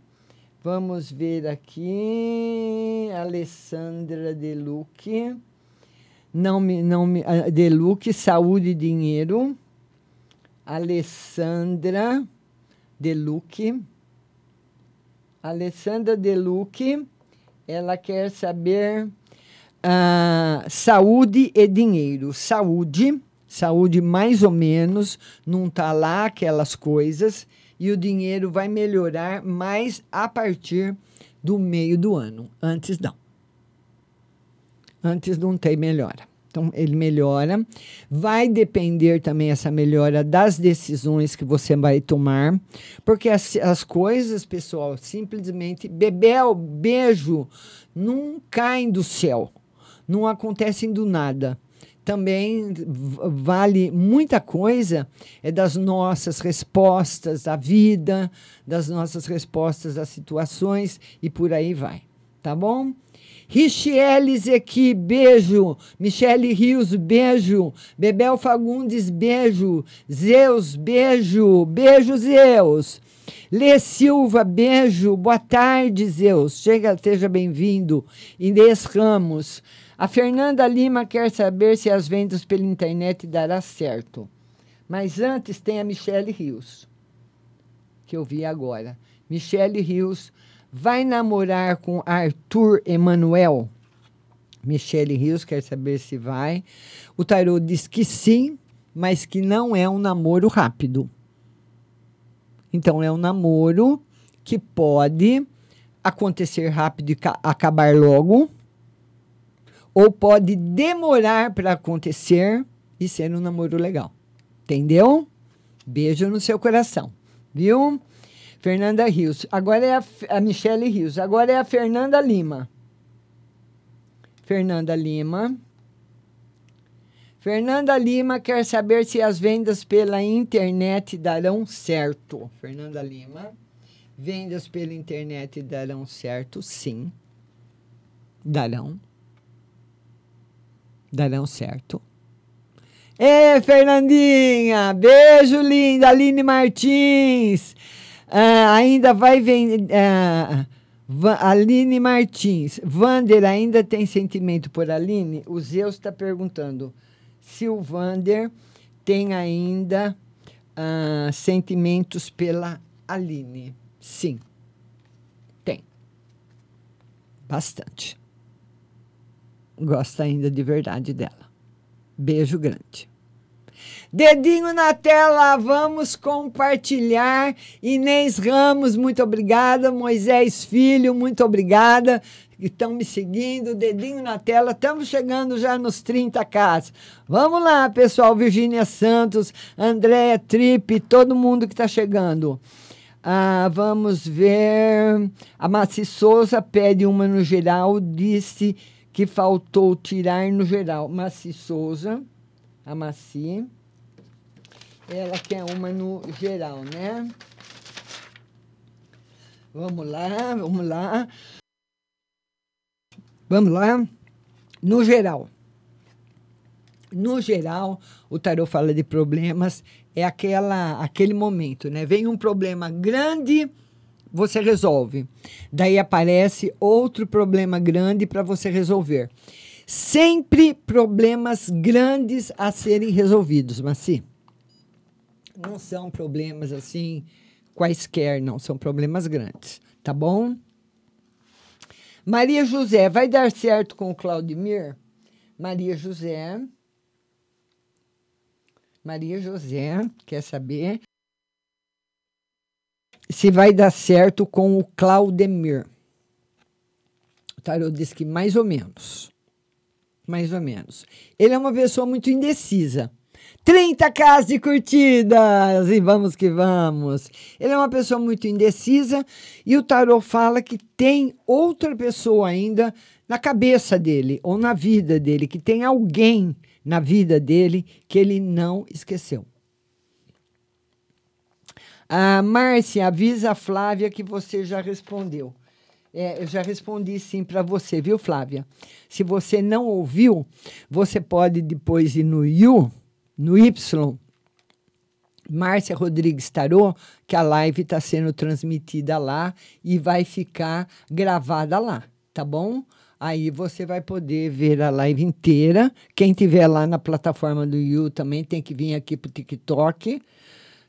Vamos ver aqui. Alessandra Deluque. Não me, não me, ah, Deluque, saúde e dinheiro. Alessandra Deluque. Alessandra Deluque, ela quer saber ah, saúde e dinheiro. Saúde, saúde mais ou menos, não está lá aquelas coisas, e o dinheiro vai melhorar mais a partir do meio do ano. Antes não. Antes não tem melhora. Então, ele melhora. Vai depender também essa melhora das decisões que você vai tomar, porque as, as coisas, pessoal, simplesmente bebel, beijo, não caem do céu, não acontecem do nada. Também vale muita coisa é das nossas respostas à vida, das nossas respostas às situações e por aí vai. Tá bom? Richieles aqui, beijo. Michele Rios, beijo. Bebel Fagundes, beijo. Zeus, beijo. Beijo, Zeus. Lê Silva, beijo. Boa tarde, Zeus. Chega, seja bem-vindo. Inês Ramos. A Fernanda Lima quer saber se as vendas pela internet dará certo. Mas antes tem a Michele Rios, que eu vi agora. Michele Rios vai namorar com Arthur Emanuel? Michele Rios quer saber se vai. O Tarot diz que sim, mas que não é um namoro rápido. Então, é um namoro que pode acontecer rápido e acabar logo, ou pode demorar para acontecer e ser um namoro legal. Entendeu? Beijo no seu coração, viu? Fernanda Rios. Agora é a, a Michele Rios. Agora é a Fernanda Lima. Fernanda Lima. Fernanda Lima quer saber se as vendas pela internet darão certo. Fernanda Lima. Vendas pela internet darão certo? Sim. Darão. Darão certo. Ê, Fernandinha! Beijo, linda! Aline Martins! Ah, ainda vai vender. Ah, Aline Martins. Vander ainda tem sentimento por Aline? O Zeus está perguntando se o Vander tem ainda ah, sentimentos pela Aline. Sim, tem. Bastante. Gosta ainda de verdade dela. Beijo grande. Dedinho na tela, vamos compartilhar. Inês Ramos, muito obrigada. Moisés Filho, muito obrigada. Estão me seguindo, dedinho na tela, estamos chegando já nos 30k. Vamos lá, pessoal. Virgínia Santos, Andréia Tripe, todo mundo que está chegando. Ah, vamos ver. A Maci Souza pede uma no geral, disse que faltou tirar no geral. Maci Souza, a Maci. Ela quer uma no geral, né? Vamos lá, vamos lá. Vamos lá. No geral. No geral, o tarot fala de problemas, é aquela, aquele momento, né? Vem um problema grande, você resolve. Daí aparece outro problema grande para você resolver. Sempre problemas grandes a serem resolvidos, mas sim. Não são problemas assim quaisquer, não, são problemas grandes, tá bom? Maria José, vai dar certo com o Claudemir? Maria José. Maria José quer saber se vai dar certo com o Claudemir. O tarot diz que mais ou menos. Mais ou menos. Ele é uma pessoa muito indecisa. 30 casas de curtidas e vamos que vamos. Ele é uma pessoa muito indecisa e o tarot fala que tem outra pessoa ainda na cabeça dele ou na vida dele, que tem alguém na vida dele que ele não esqueceu. A Márcia, avisa a Flávia que você já respondeu. É, eu já respondi sim para você, viu, Flávia? Se você não ouviu, você pode depois ir no You, no Y, Márcia Rodrigues Tarô, que a live está sendo transmitida lá e vai ficar gravada lá, tá bom? Aí você vai poder ver a live inteira. Quem tiver lá na plataforma do You também tem que vir aqui para o TikTok.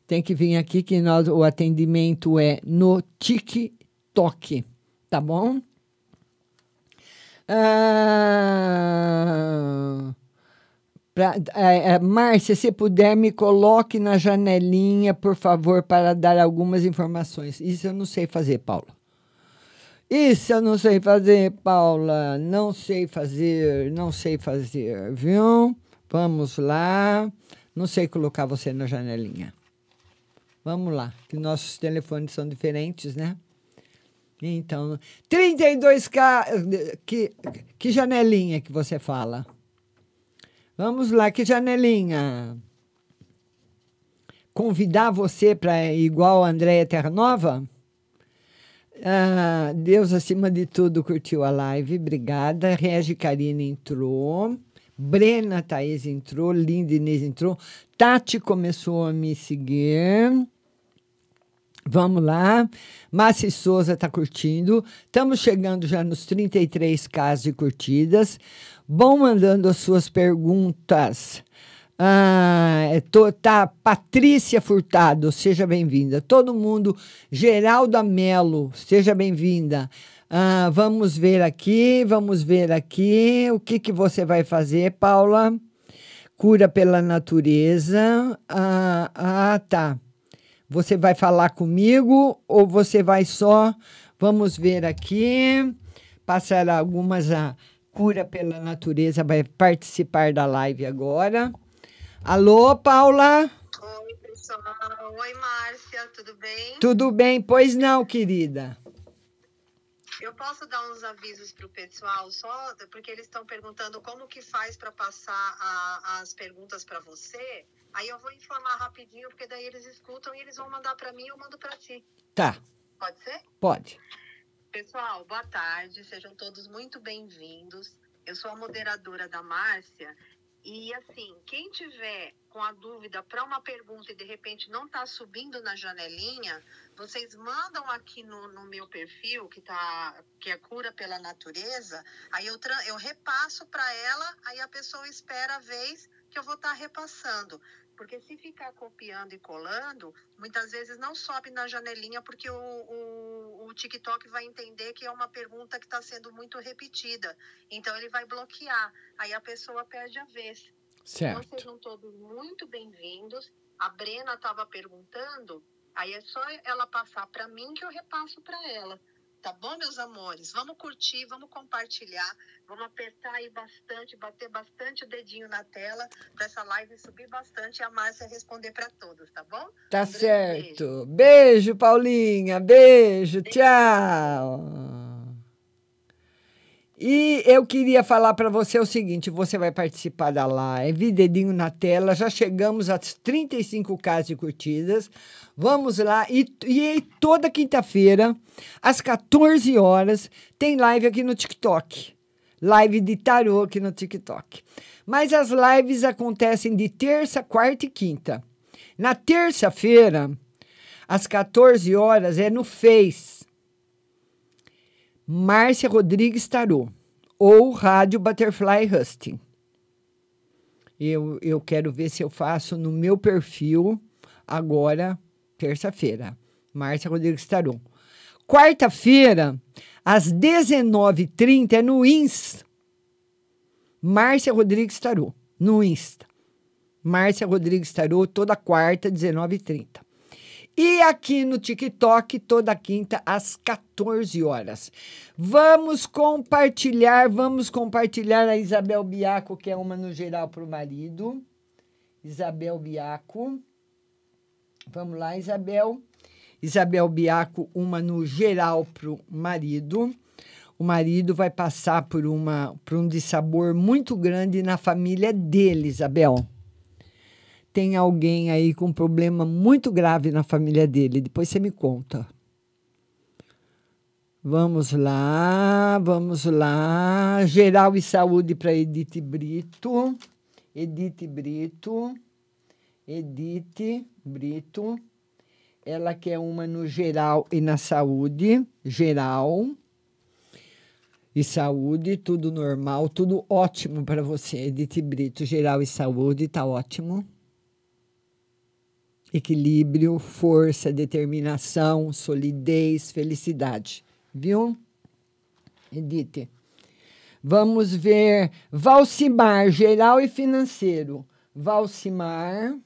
Tem que vir aqui que nós, o atendimento é no TikTok, tá bom? Ah, pra, é, é, Márcia, se puder, me coloque na janelinha, por favor, para dar algumas informações. Isso eu não sei fazer, Paula. Isso eu não sei fazer, Paula. Não sei fazer, não sei fazer, viu? Vamos lá. Não sei colocar você na janelinha. Vamos lá, que nossos telefones são diferentes, né? Então, 32K. Que, que janelinha que você fala? Vamos lá, que janelinha? Convidar você para igual a Andréia Terra Nova? Ah, Deus acima de tudo curtiu a live, obrigada. Regi Karina entrou. Brena Thaís entrou, Linda Inês entrou. Tati começou a me seguir. Vamos lá. Márcia Souza está curtindo. Estamos chegando já nos 33 casos de curtidas. Bom mandando as suas perguntas. Ah, é to, tá, Patrícia Furtado, seja bem-vinda. Todo mundo, Geralda Melo, seja bem-vinda. Ah, vamos ver aqui, vamos ver aqui. O que, que você vai fazer, Paula? Cura pela natureza. Ah, ah, tá. Você vai falar comigo ou você vai só? Vamos ver aqui. Passar algumas a cura pela natureza vai participar da live agora. Alô, Paula? Oi, pessoal. Oi, Márcia, tudo bem? Tudo bem? Pois não, querida. Eu posso dar uns avisos para o pessoal só, porque eles estão perguntando como que faz para passar a- as perguntas para você. Aí eu vou informar rapidinho, porque daí eles escutam e eles vão mandar para mim, eu mando para ti. Tá, Pode ser? pode. Pessoal, boa tarde, sejam todos muito bem-vindos. Eu sou a moderadora da Márcia. E assim, quem tiver com a dúvida para uma pergunta e de repente não está subindo na janelinha, vocês mandam aqui no, no meu perfil, que, tá, que é Cura pela Natureza, aí eu, eu repasso para ela, aí a pessoa espera a vez que eu vou estar repassando. Porque se ficar copiando e colando, muitas vezes não sobe na janelinha, porque o, o, o TikTok vai entender que é uma pergunta que está sendo muito repetida. Então ele vai bloquear. Aí a pessoa perde a vez. Então Certo. sejam todos muito bem-vindos. A Brena estava perguntando, aí é só ela passar para mim que eu repasso para ela. Tá bom, meus amores? Vamos curtir, vamos compartilhar, vamos apertar aí bastante, bater bastante o dedinho na tela para essa live subir bastante e a Márcia responder para todos, tá bom? Tá Um certo. Beijo. Paulinha. Beijo. Tchau. E eu queria falar para você o seguinte: você vai participar da live, dedinho na tela, já chegamos às 35 casas de curtidas. Vamos lá, e, e toda quinta-feira, às 14 horas, tem live aqui no TikTok. Live de tarô aqui no TikTok. Mas as lives acontecem de terça, quarta e quinta. Na terça-feira, às 14 horas, é no Face. Márcia Rodrigues Tarô ou Rádio Butterfly Husting. Eu, eu quero ver se eu faço no meu perfil agora, terça-feira. Márcia Rodrigues Tarô. Quarta-feira, às 19h30, é no Insta. Márcia Rodrigues Tarô, no Insta. Márcia Rodrigues Tarô, toda quarta, 19h30. E aqui no TikTok, toda quinta, às 14 horas. Vamos compartilhar, vamos compartilhar a Isabel Biaco, que é uma no geral para o marido. Isabel Biaco. Vamos lá, Isabel. Isabel Biaco, uma no geral para o marido. O marido vai passar por, uma, por um dissabor muito grande na família dele, Isabel tem alguém aí com um problema muito grave na família dele. Depois você me conta. Vamos lá, vamos lá. Geral e saúde para Edith Brito. Edith Brito. Edith Brito. Ela quer uma no geral e na saúde. Geral e saúde, tudo normal, tudo ótimo para você, Edith Brito. Geral e saúde, tá ótimo equilíbrio, força, determinação, solidez, felicidade. Viu? Edite. Vamos ver Valcimar, geral e financeiro. Valcimar.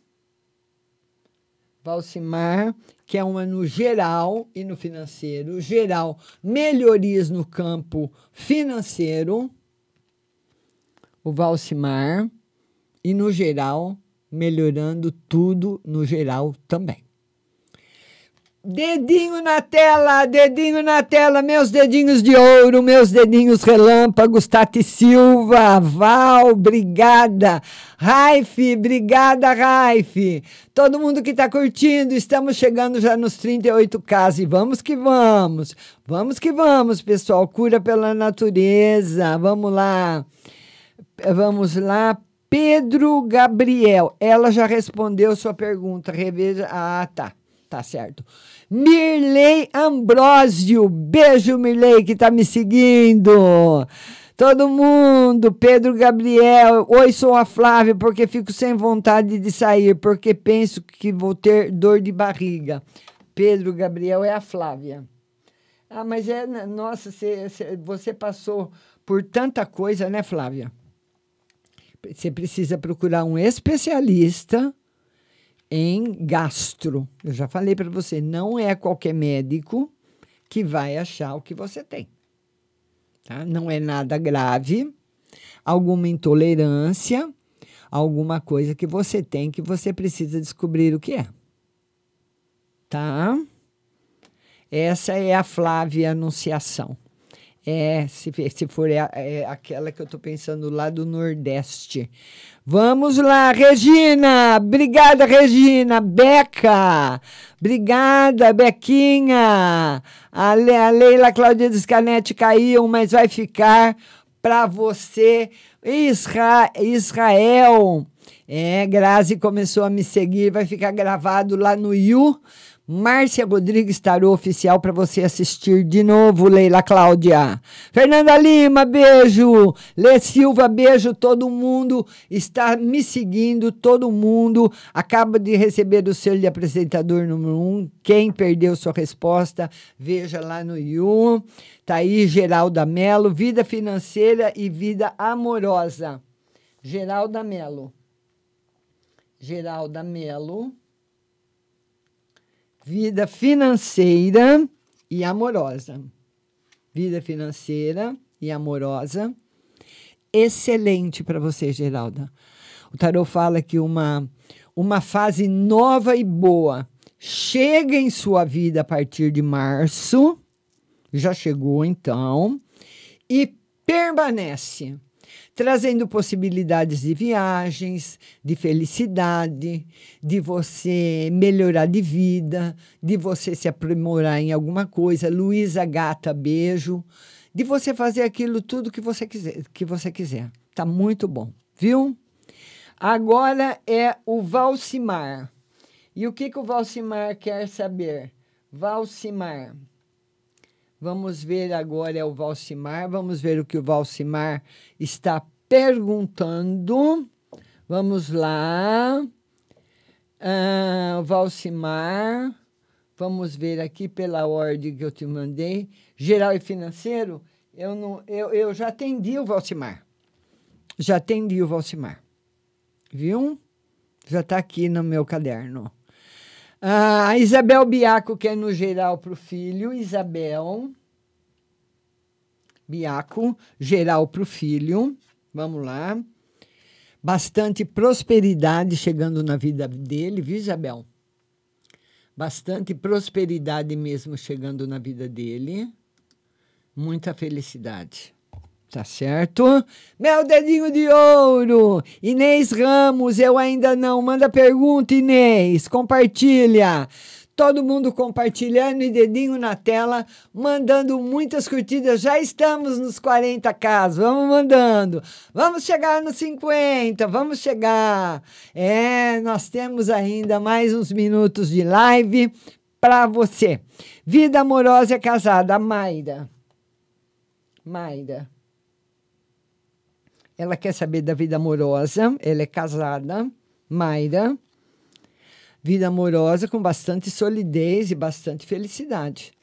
Valcimar, que é uma no geral e no financeiro. Geral, melhorias no campo financeiro. O Valcimar. E no geral, melhorando tudo no geral também. Dedinho na tela, dedinho na tela, meus dedinhos de ouro, meus dedinhos relâmpagos, Tati Silva, Val, obrigada. Raife, obrigada, Raife. Todo mundo que está curtindo, estamos chegando já nos 38 casos e vamos que vamos. Vamos que vamos, pessoal. Cura pela natureza, vamos lá. Vamos lá, Pedro Gabriel, ela já respondeu sua pergunta. Reveja. Ah, tá. Tá certo. Mirley Ambrósio. Beijo, Mirley, que tá me seguindo. Todo mundo, Pedro Gabriel. Oi, sou a Flávia, porque fico sem vontade de sair, porque penso que vou ter dor de barriga. Pedro Gabriel é a Flávia. Ah, mas é. Nossa, você, você passou por tanta coisa, né, Flávia? Você precisa procurar um especialista em gastro. Eu já falei para você, não é qualquer médico que vai achar o que você tem. Tá? Não é nada grave, alguma intolerância, alguma coisa que você tem que você precisa descobrir o que é. Tá? Essa é a Flávia Anunciação. É, se, se for é, é aquela que eu estou pensando lá do Nordeste. Vamos lá, Regina! Obrigada, Regina! Beca! Obrigada, Bequinha! A, Le, a Leila Cláudia Descanete caiu, mas vai ficar para você. Isra, Israel! É, Grazi começou a me seguir, vai ficar gravado lá no You Márcia Rodrigues Tarô Oficial para você assistir de novo, Leila Cláudia. Fernanda Lima, beijo. Lê Silva, beijo. Todo mundo está me seguindo, todo mundo acaba de receber o selo de apresentador número um. Quem perdeu sua resposta, veja lá no You. Tá aí Geralda Melo, vida financeira e vida amorosa. Geralda Melo. Geralda Melo vida financeira e amorosa. Vida financeira e amorosa. Excelente para você, Geralda. O tarot fala que uma, uma fase nova e boa chega em sua vida a partir de março. Já chegou então. E permanece, trazendo possibilidades de viagens, de felicidade, de você melhorar de vida, de você se aprimorar em alguma coisa. Luísa Gata, beijo. De você fazer aquilo tudo que você quiser, que você quiser. Tá muito bom, viu? Agora é o Valcimar. E o que, que o Valcimar quer saber? Valcimar. Vamos ver agora é o Valcimar. Vamos ver o que o Valcimar está perguntando. Vamos lá. Ah, Valcimar. Vamos ver aqui pela ordem que eu te mandei. Geral e financeiro, eu, não, eu, eu já atendi o Valcimar. Já atendi o Valcimar. Viu? Já está aqui no meu caderno. Ah, a Isabel Biaco quer no geral para o filho. Isabel Biaco, geral para o filho. Vamos lá. Bastante prosperidade chegando na vida dele, viu, Isabel? Bastante prosperidade mesmo chegando na vida dele. Muita felicidade. Tá certo? Meu dedinho de ouro. Inês Ramos, eu ainda não. Manda pergunta, Inês. Compartilha. Todo mundo compartilhando e dedinho na tela, mandando muitas curtidas. Já estamos nos 40 casos. Vamos mandando. Vamos chegar nos 50. Vamos chegar. É, nós temos ainda mais uns minutos de live para você. Vida amorosa e casada, Mayra. Mayra. Ela quer saber da vida amorosa, ela é casada, Mayra. Vida amorosa com bastante solidez e bastante felicidade.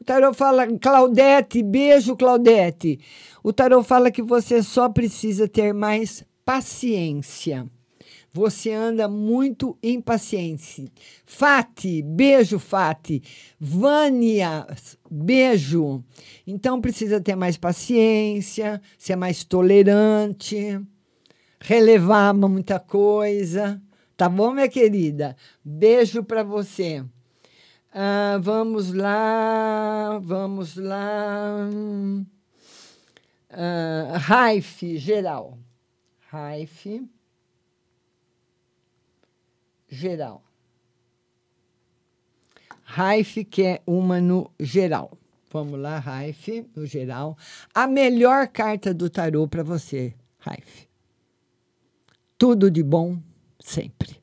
O tarot fala, Claudete, beijo, Claudete. O tarot fala que você só precisa ter mais paciência. Você anda muito impaciente. Fati, beijo, Fati. Vânia, beijo. Então precisa ter mais paciência, ser mais tolerante, relevar muita coisa. Tá bom, minha querida? Beijo para você. Ah, vamos lá, vamos lá. Ah, Raif, geral. Raif geral. Raif quer uma no geral. Vamos lá, Raif, no geral. A melhor carta do tarô para você, Raif. Tudo de bom sempre.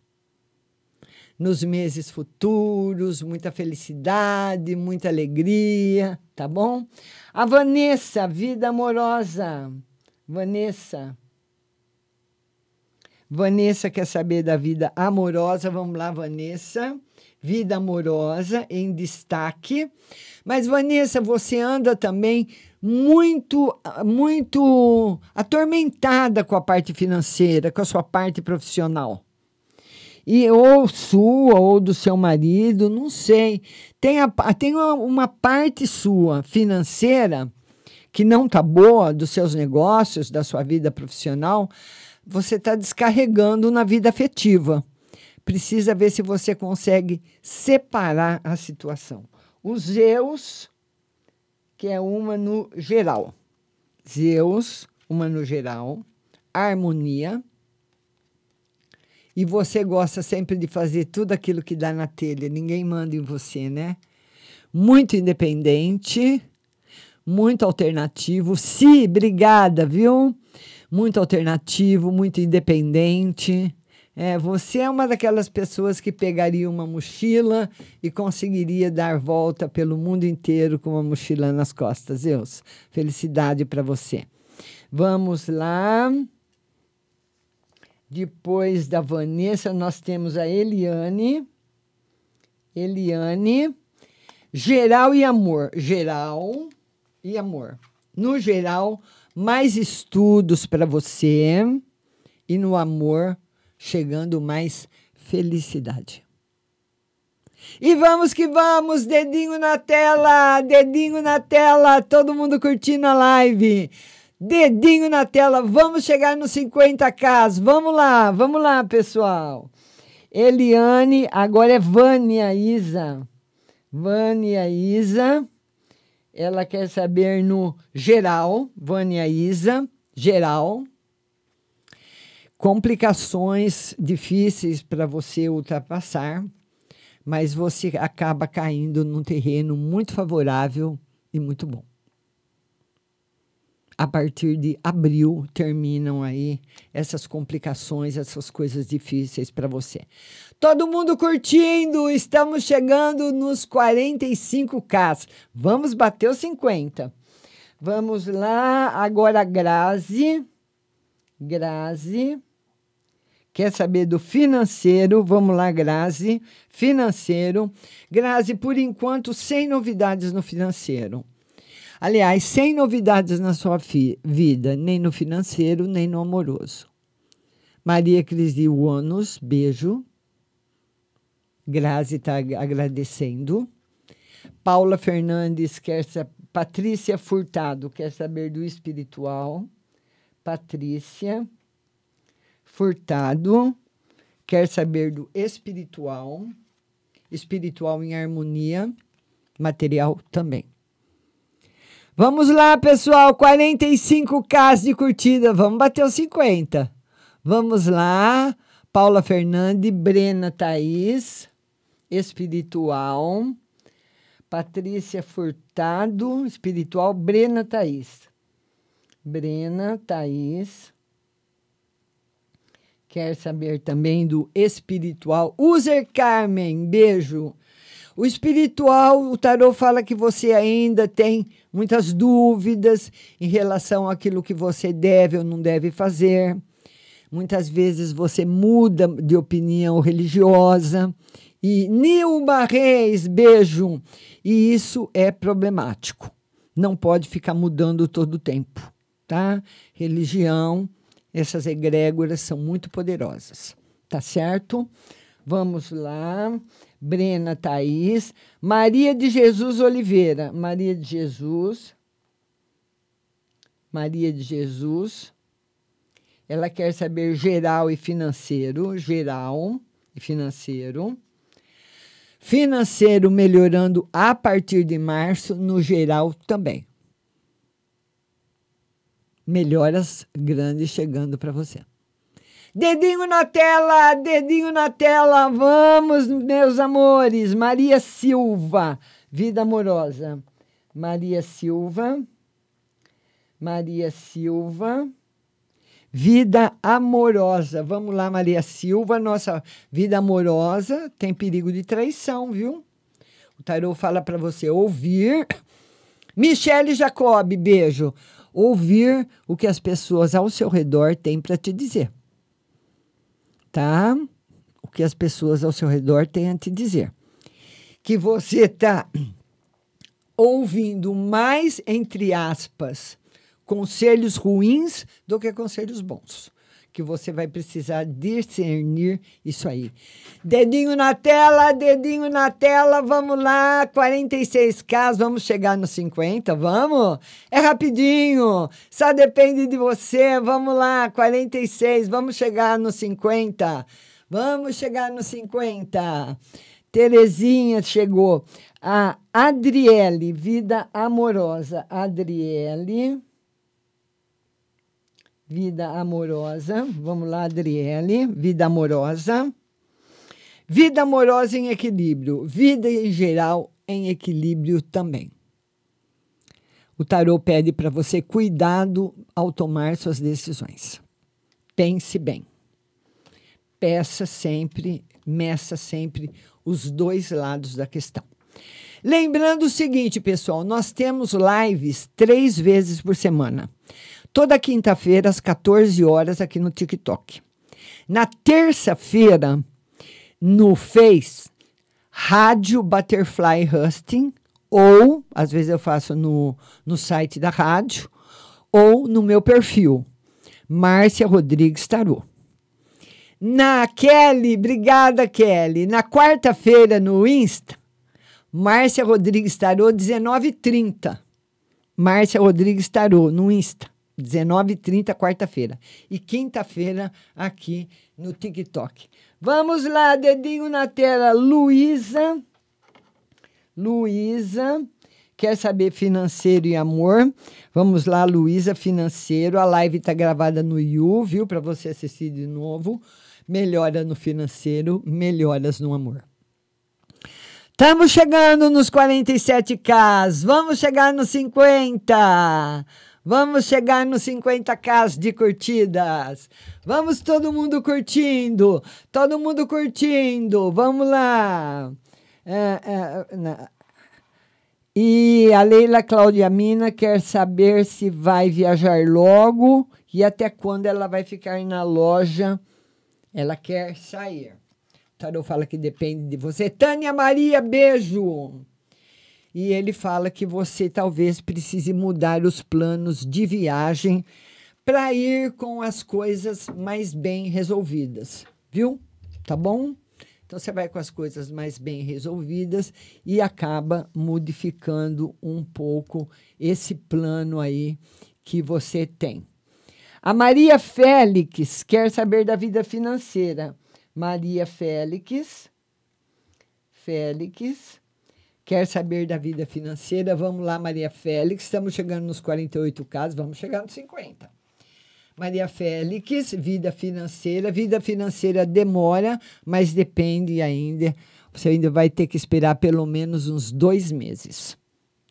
Nos meses futuros, muita felicidade, muita alegria, tá bom? A Vanessa, vida amorosa. Vanessa, Vanessa quer saber da vida amorosa. Vamos lá, Vanessa. Vida amorosa em destaque. Mas, Vanessa, você anda também muito, muito atormentada com a parte financeira, com a sua parte profissional. E ou sua ou do seu marido, não sei. Tem, a, tem uma, parte sua financeira que não está boa dos seus negócios, da sua vida profissional, você está descarregando na vida afetiva. Precisa ver se você consegue separar a situação. O Zeus, que é uma no geral. Zeus, uma no geral. Harmonia. E você gosta sempre de fazer tudo aquilo que dá na telha. Ninguém manda em você, né? Muito independente, muito alternativo. Sim, obrigada, viu? Muito alternativo, muito independente. É, você é uma daquelas pessoas que pegaria uma mochila e conseguiria dar volta pelo mundo inteiro com uma mochila nas costas. Deus, felicidade para você. Vamos lá. Depois da Vanessa, nós temos a Eliane. Eliane. Geral e amor. Geral e amor. No geral, mais estudos para você e no amor chegando mais felicidade. E vamos que vamos, dedinho na tela, dedinho na tela, todo mundo curtindo a live. Dedinho na tela, vamos chegar nos 50k. Vamos lá, vamos lá, pessoal. Eliane, agora é Vânia Isa. Vânia Isa. Ela quer saber no geral, Vânia Isa, geral. Complicações difíceis para você ultrapassar, mas você acaba caindo num terreno muito favorável e muito bom. A partir de abril terminam aí essas complicações, essas coisas difíceis para você. Todo mundo curtindo, estamos chegando nos 45K. Vamos bater os 50. Vamos lá, agora Grazi. Grazi. Quer saber do financeiro? Vamos lá, Grazi. Financeiro. Grazi, por enquanto, sem novidades no financeiro. Aliás, sem novidades na sua vida, nem no financeiro, nem no amoroso. Maria Crisi Uanos, beijo. Grazi está agradecendo. Paula Fernandes quer saber. Patrícia Furtado quer saber do espiritual. Patrícia Furtado quer saber do espiritual. Espiritual em harmonia. Material também. Vamos lá, pessoal. 45k de curtida. Vamos bater os 50. Vamos lá. Paula Fernandes, Brena Thaís, espiritual. Patrícia Furtado, espiritual. Brena Thaís. Brena Thaís. Quer saber também do espiritual. User Carmen, beijo. O espiritual, o tarô fala que você ainda tem muitas dúvidas em relação àquilo que você deve ou não deve fazer. Muitas vezes você muda de opinião religiosa. E Nilma Reis, beijo. E isso é problemático. Não pode ficar mudando todo o tempo, tá? Religião, essas egrégoras são muito poderosas, tá certo? Vamos lá. Brena Thaís. Maria de Jesus Oliveira. Maria de Jesus. Maria de Jesus. Ela quer saber geral e financeiro. Geral e financeiro. Financeiro melhorando a partir de março, no geral também. Melhoras grandes chegando para você. Dedinho na tela, dedinho na tela, vamos, meus amores. Maria Silva, vida amorosa. Maria Silva, Maria Silva, vida amorosa. Vamos lá, Maria Silva, nossa vida amorosa tem perigo de traição, viu? O tarô fala para você ouvir. Michele Jacob, beijo. Ouvir o que as pessoas ao seu redor têm para te dizer tá? O que as pessoas ao seu redor têm a te dizer. Que você está ouvindo mais, entre aspas, conselhos ruins do que conselhos bons. Que você vai precisar discernir isso aí. Dedinho na tela, dedinho na tela, vamos lá, 46K, vamos chegar nos 50, vamos? É rapidinho, só depende de você, vamos lá, 46, vamos chegar nos 50, vamos chegar nos 50. Terezinha chegou, a Adriele, vida amorosa, Adriele. Vida amorosa. Vamos lá, Adriele. Vida amorosa. Vida amorosa em equilíbrio. Vida em geral em equilíbrio também. O tarô pede para você cuidado ao tomar suas decisões. Pense bem. Peça sempre, meça sempre os dois lados da questão. Lembrando o seguinte, pessoal, nós temos lives três vezes por semana. Toda quinta-feira, às 14 horas, aqui no TikTok. Na terça-feira, no Face, Rádio Butterfly Husting, ou, às vezes eu faço no, no site da rádio, ou no meu perfil, Márcia Rodrigues Tarô. Na Kelly, obrigada, Kelly. Na quarta-feira, no Insta, Márcia Rodrigues Tarô, 19h30. Márcia Rodrigues Tarô, no Insta. 19h30, quarta-feira. E quinta-feira, aqui no TikTok. Vamos lá, dedinho na tela. Luísa. Luísa quer saber financeiro e amor? Vamos lá, Luísa, financeiro. A live está gravada no You, viu? Para você assistir de novo. Melhora no financeiro, melhoras no amor. Estamos chegando nos 47K. Vamos chegar nos 50. Vamos chegar nos 50K de curtidas. Vamos todo mundo curtindo. Todo mundo curtindo. Vamos lá. É, é, e a Leila Cláudia Mina quer saber se vai viajar logo e até quando ela vai ficar na loja. Ela quer sair. Tarô fala que depende de você. Tânia Maria, beijo! E ele fala que você talvez precise mudar os planos de viagem para ir com as coisas mais bem resolvidas, viu? Tá bom? Então você vai com as coisas mais bem resolvidas e acaba modificando um pouco esse plano aí que você tem. A Maria Félix quer saber da vida financeira. Maria Félix. Félix quer saber da vida financeira. Vamos lá, Maria Félix. Estamos chegando nos 48 casos, vamos chegar nos 50. Maria Félix, vida financeira. Vida financeira demora, mas depende ainda. Você ainda vai ter que esperar pelo menos uns dois meses.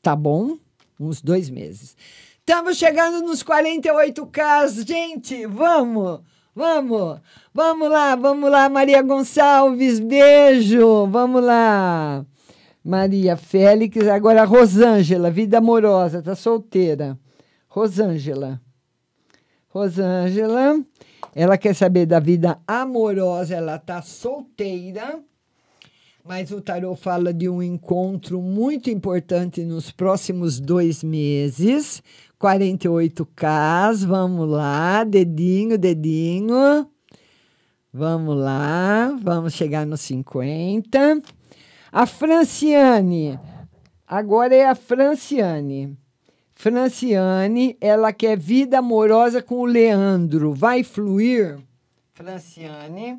Tá bom? Uns dois meses. Estamos chegando nos 48 casos, gente. Vamos, vamos, vamos lá, vamos lá, Maria Gonçalves, beijo. Vamos lá. Maria Félix, agora Rosângela, vida amorosa, tá solteira. Rosângela. Rosângela, ela quer saber da vida amorosa, ela tá solteira, mas o tarô fala de um encontro muito importante nos próximos dois meses. 48K, vamos lá, dedinho, dedinho. Vamos lá, vamos chegar nos 50. A Franciane, agora é a Franciane. Franciane, ela quer vida amorosa com o Leandro. Vai fluir? Franciane.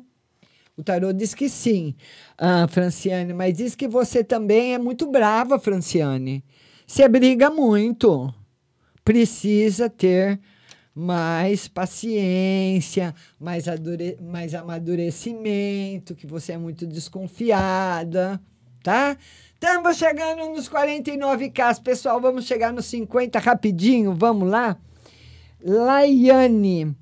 O tarô diz que sim, ah, Franciane, mas diz que você também é muito brava, Franciane. Você briga muito. Precisa ter mais paciência, mais, mais amadurecimento, que você é muito desconfiada, tá? Estamos chegando nos 49K, pessoal. Vamos chegar nos 50 rapidinho, vamos lá? Laiane,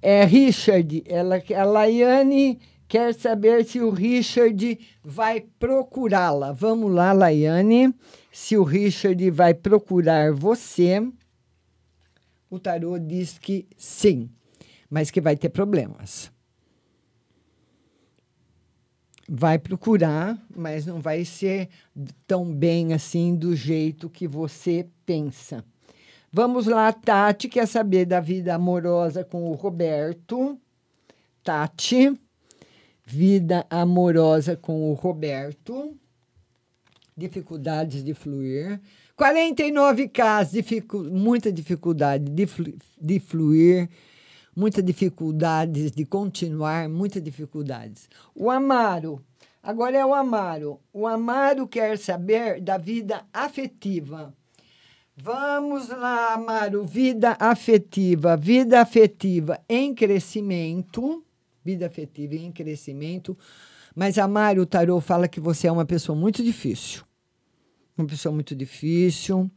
é Richard, ela, a Laiane quer saber se o Richard vai procurá-la. Vamos lá, Laiane, se o Richard vai procurar você. O tarô diz que sim, mas que vai ter problemas. Vai procurar, mas não vai ser tão bem assim do jeito que você pensa. Vamos lá, Tati quer saber da vida amorosa com o Roberto. Tati, vida amorosa com o Roberto. Dificuldades de fluir. 49 casos, dificu muita dificuldade de, flu de fluir, muita dificuldades de continuar, muitas dificuldades. O Amaro, agora é o Amaro. O Amaro quer saber da vida afetiva. Vamos lá, Amaro, vida afetiva, vida afetiva em crescimento, vida afetiva em crescimento. Mas Amaro, o tarô fala que você é uma pessoa muito difícil uma pessoa muito difícil,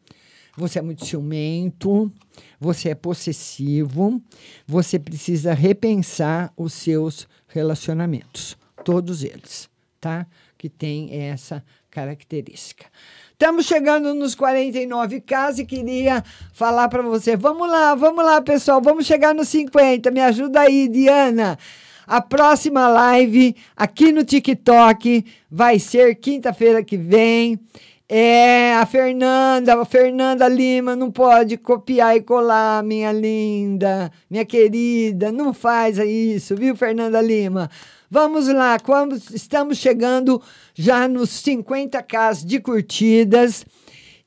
você é muito ciumento, você é possessivo, você precisa repensar os seus relacionamentos, todos eles, tá? Que tem essa característica. Estamos chegando nos 49 casos e queria falar para você. Vamos lá, vamos lá, pessoal, vamos chegar nos 50. Me ajuda aí, Diana. A próxima live aqui no TikTok vai ser quinta-feira que vem. É, a Fernanda, a Fernanda Lima não pode copiar e colar, minha linda, minha querida, não faz isso, viu, Fernanda Lima? Vamos lá, estamos chegando já nos 50k de curtidas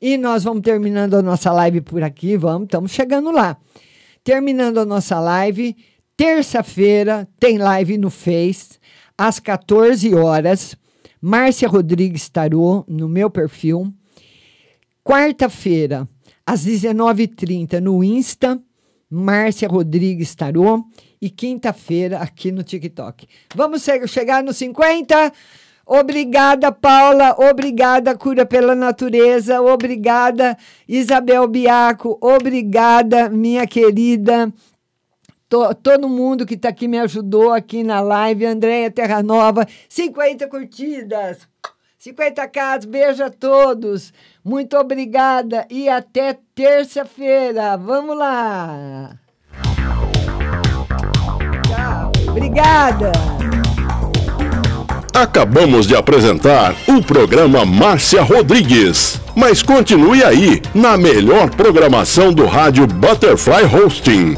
e nós vamos terminando a nossa live por aqui, vamos, estamos chegando lá. Terminando a nossa live, terça-feira tem live no Face às 14 horas. Márcia Rodrigues Tarô, no meu perfil. Quarta-feira, às 19h30, no Insta, Márcia Rodrigues Tarô. E quinta-feira, aqui no TikTok. Vamos che- chegar nos 50? Obrigada, Paula. Obrigada, Cura pela Natureza. Obrigada, Isabel Biaco. Obrigada, minha querida. To- todo mundo que está aqui me ajudou aqui na live. Andréia Terra Nova. 50 curtidas. 50 casas. Beijo a todos. Muito obrigada e até terça-feira. Vamos lá. Tchau. Obrigada. Acabamos de apresentar o programa Márcia Rodrigues. Mas continue aí, na melhor programação do rádio Butterfly Hosting.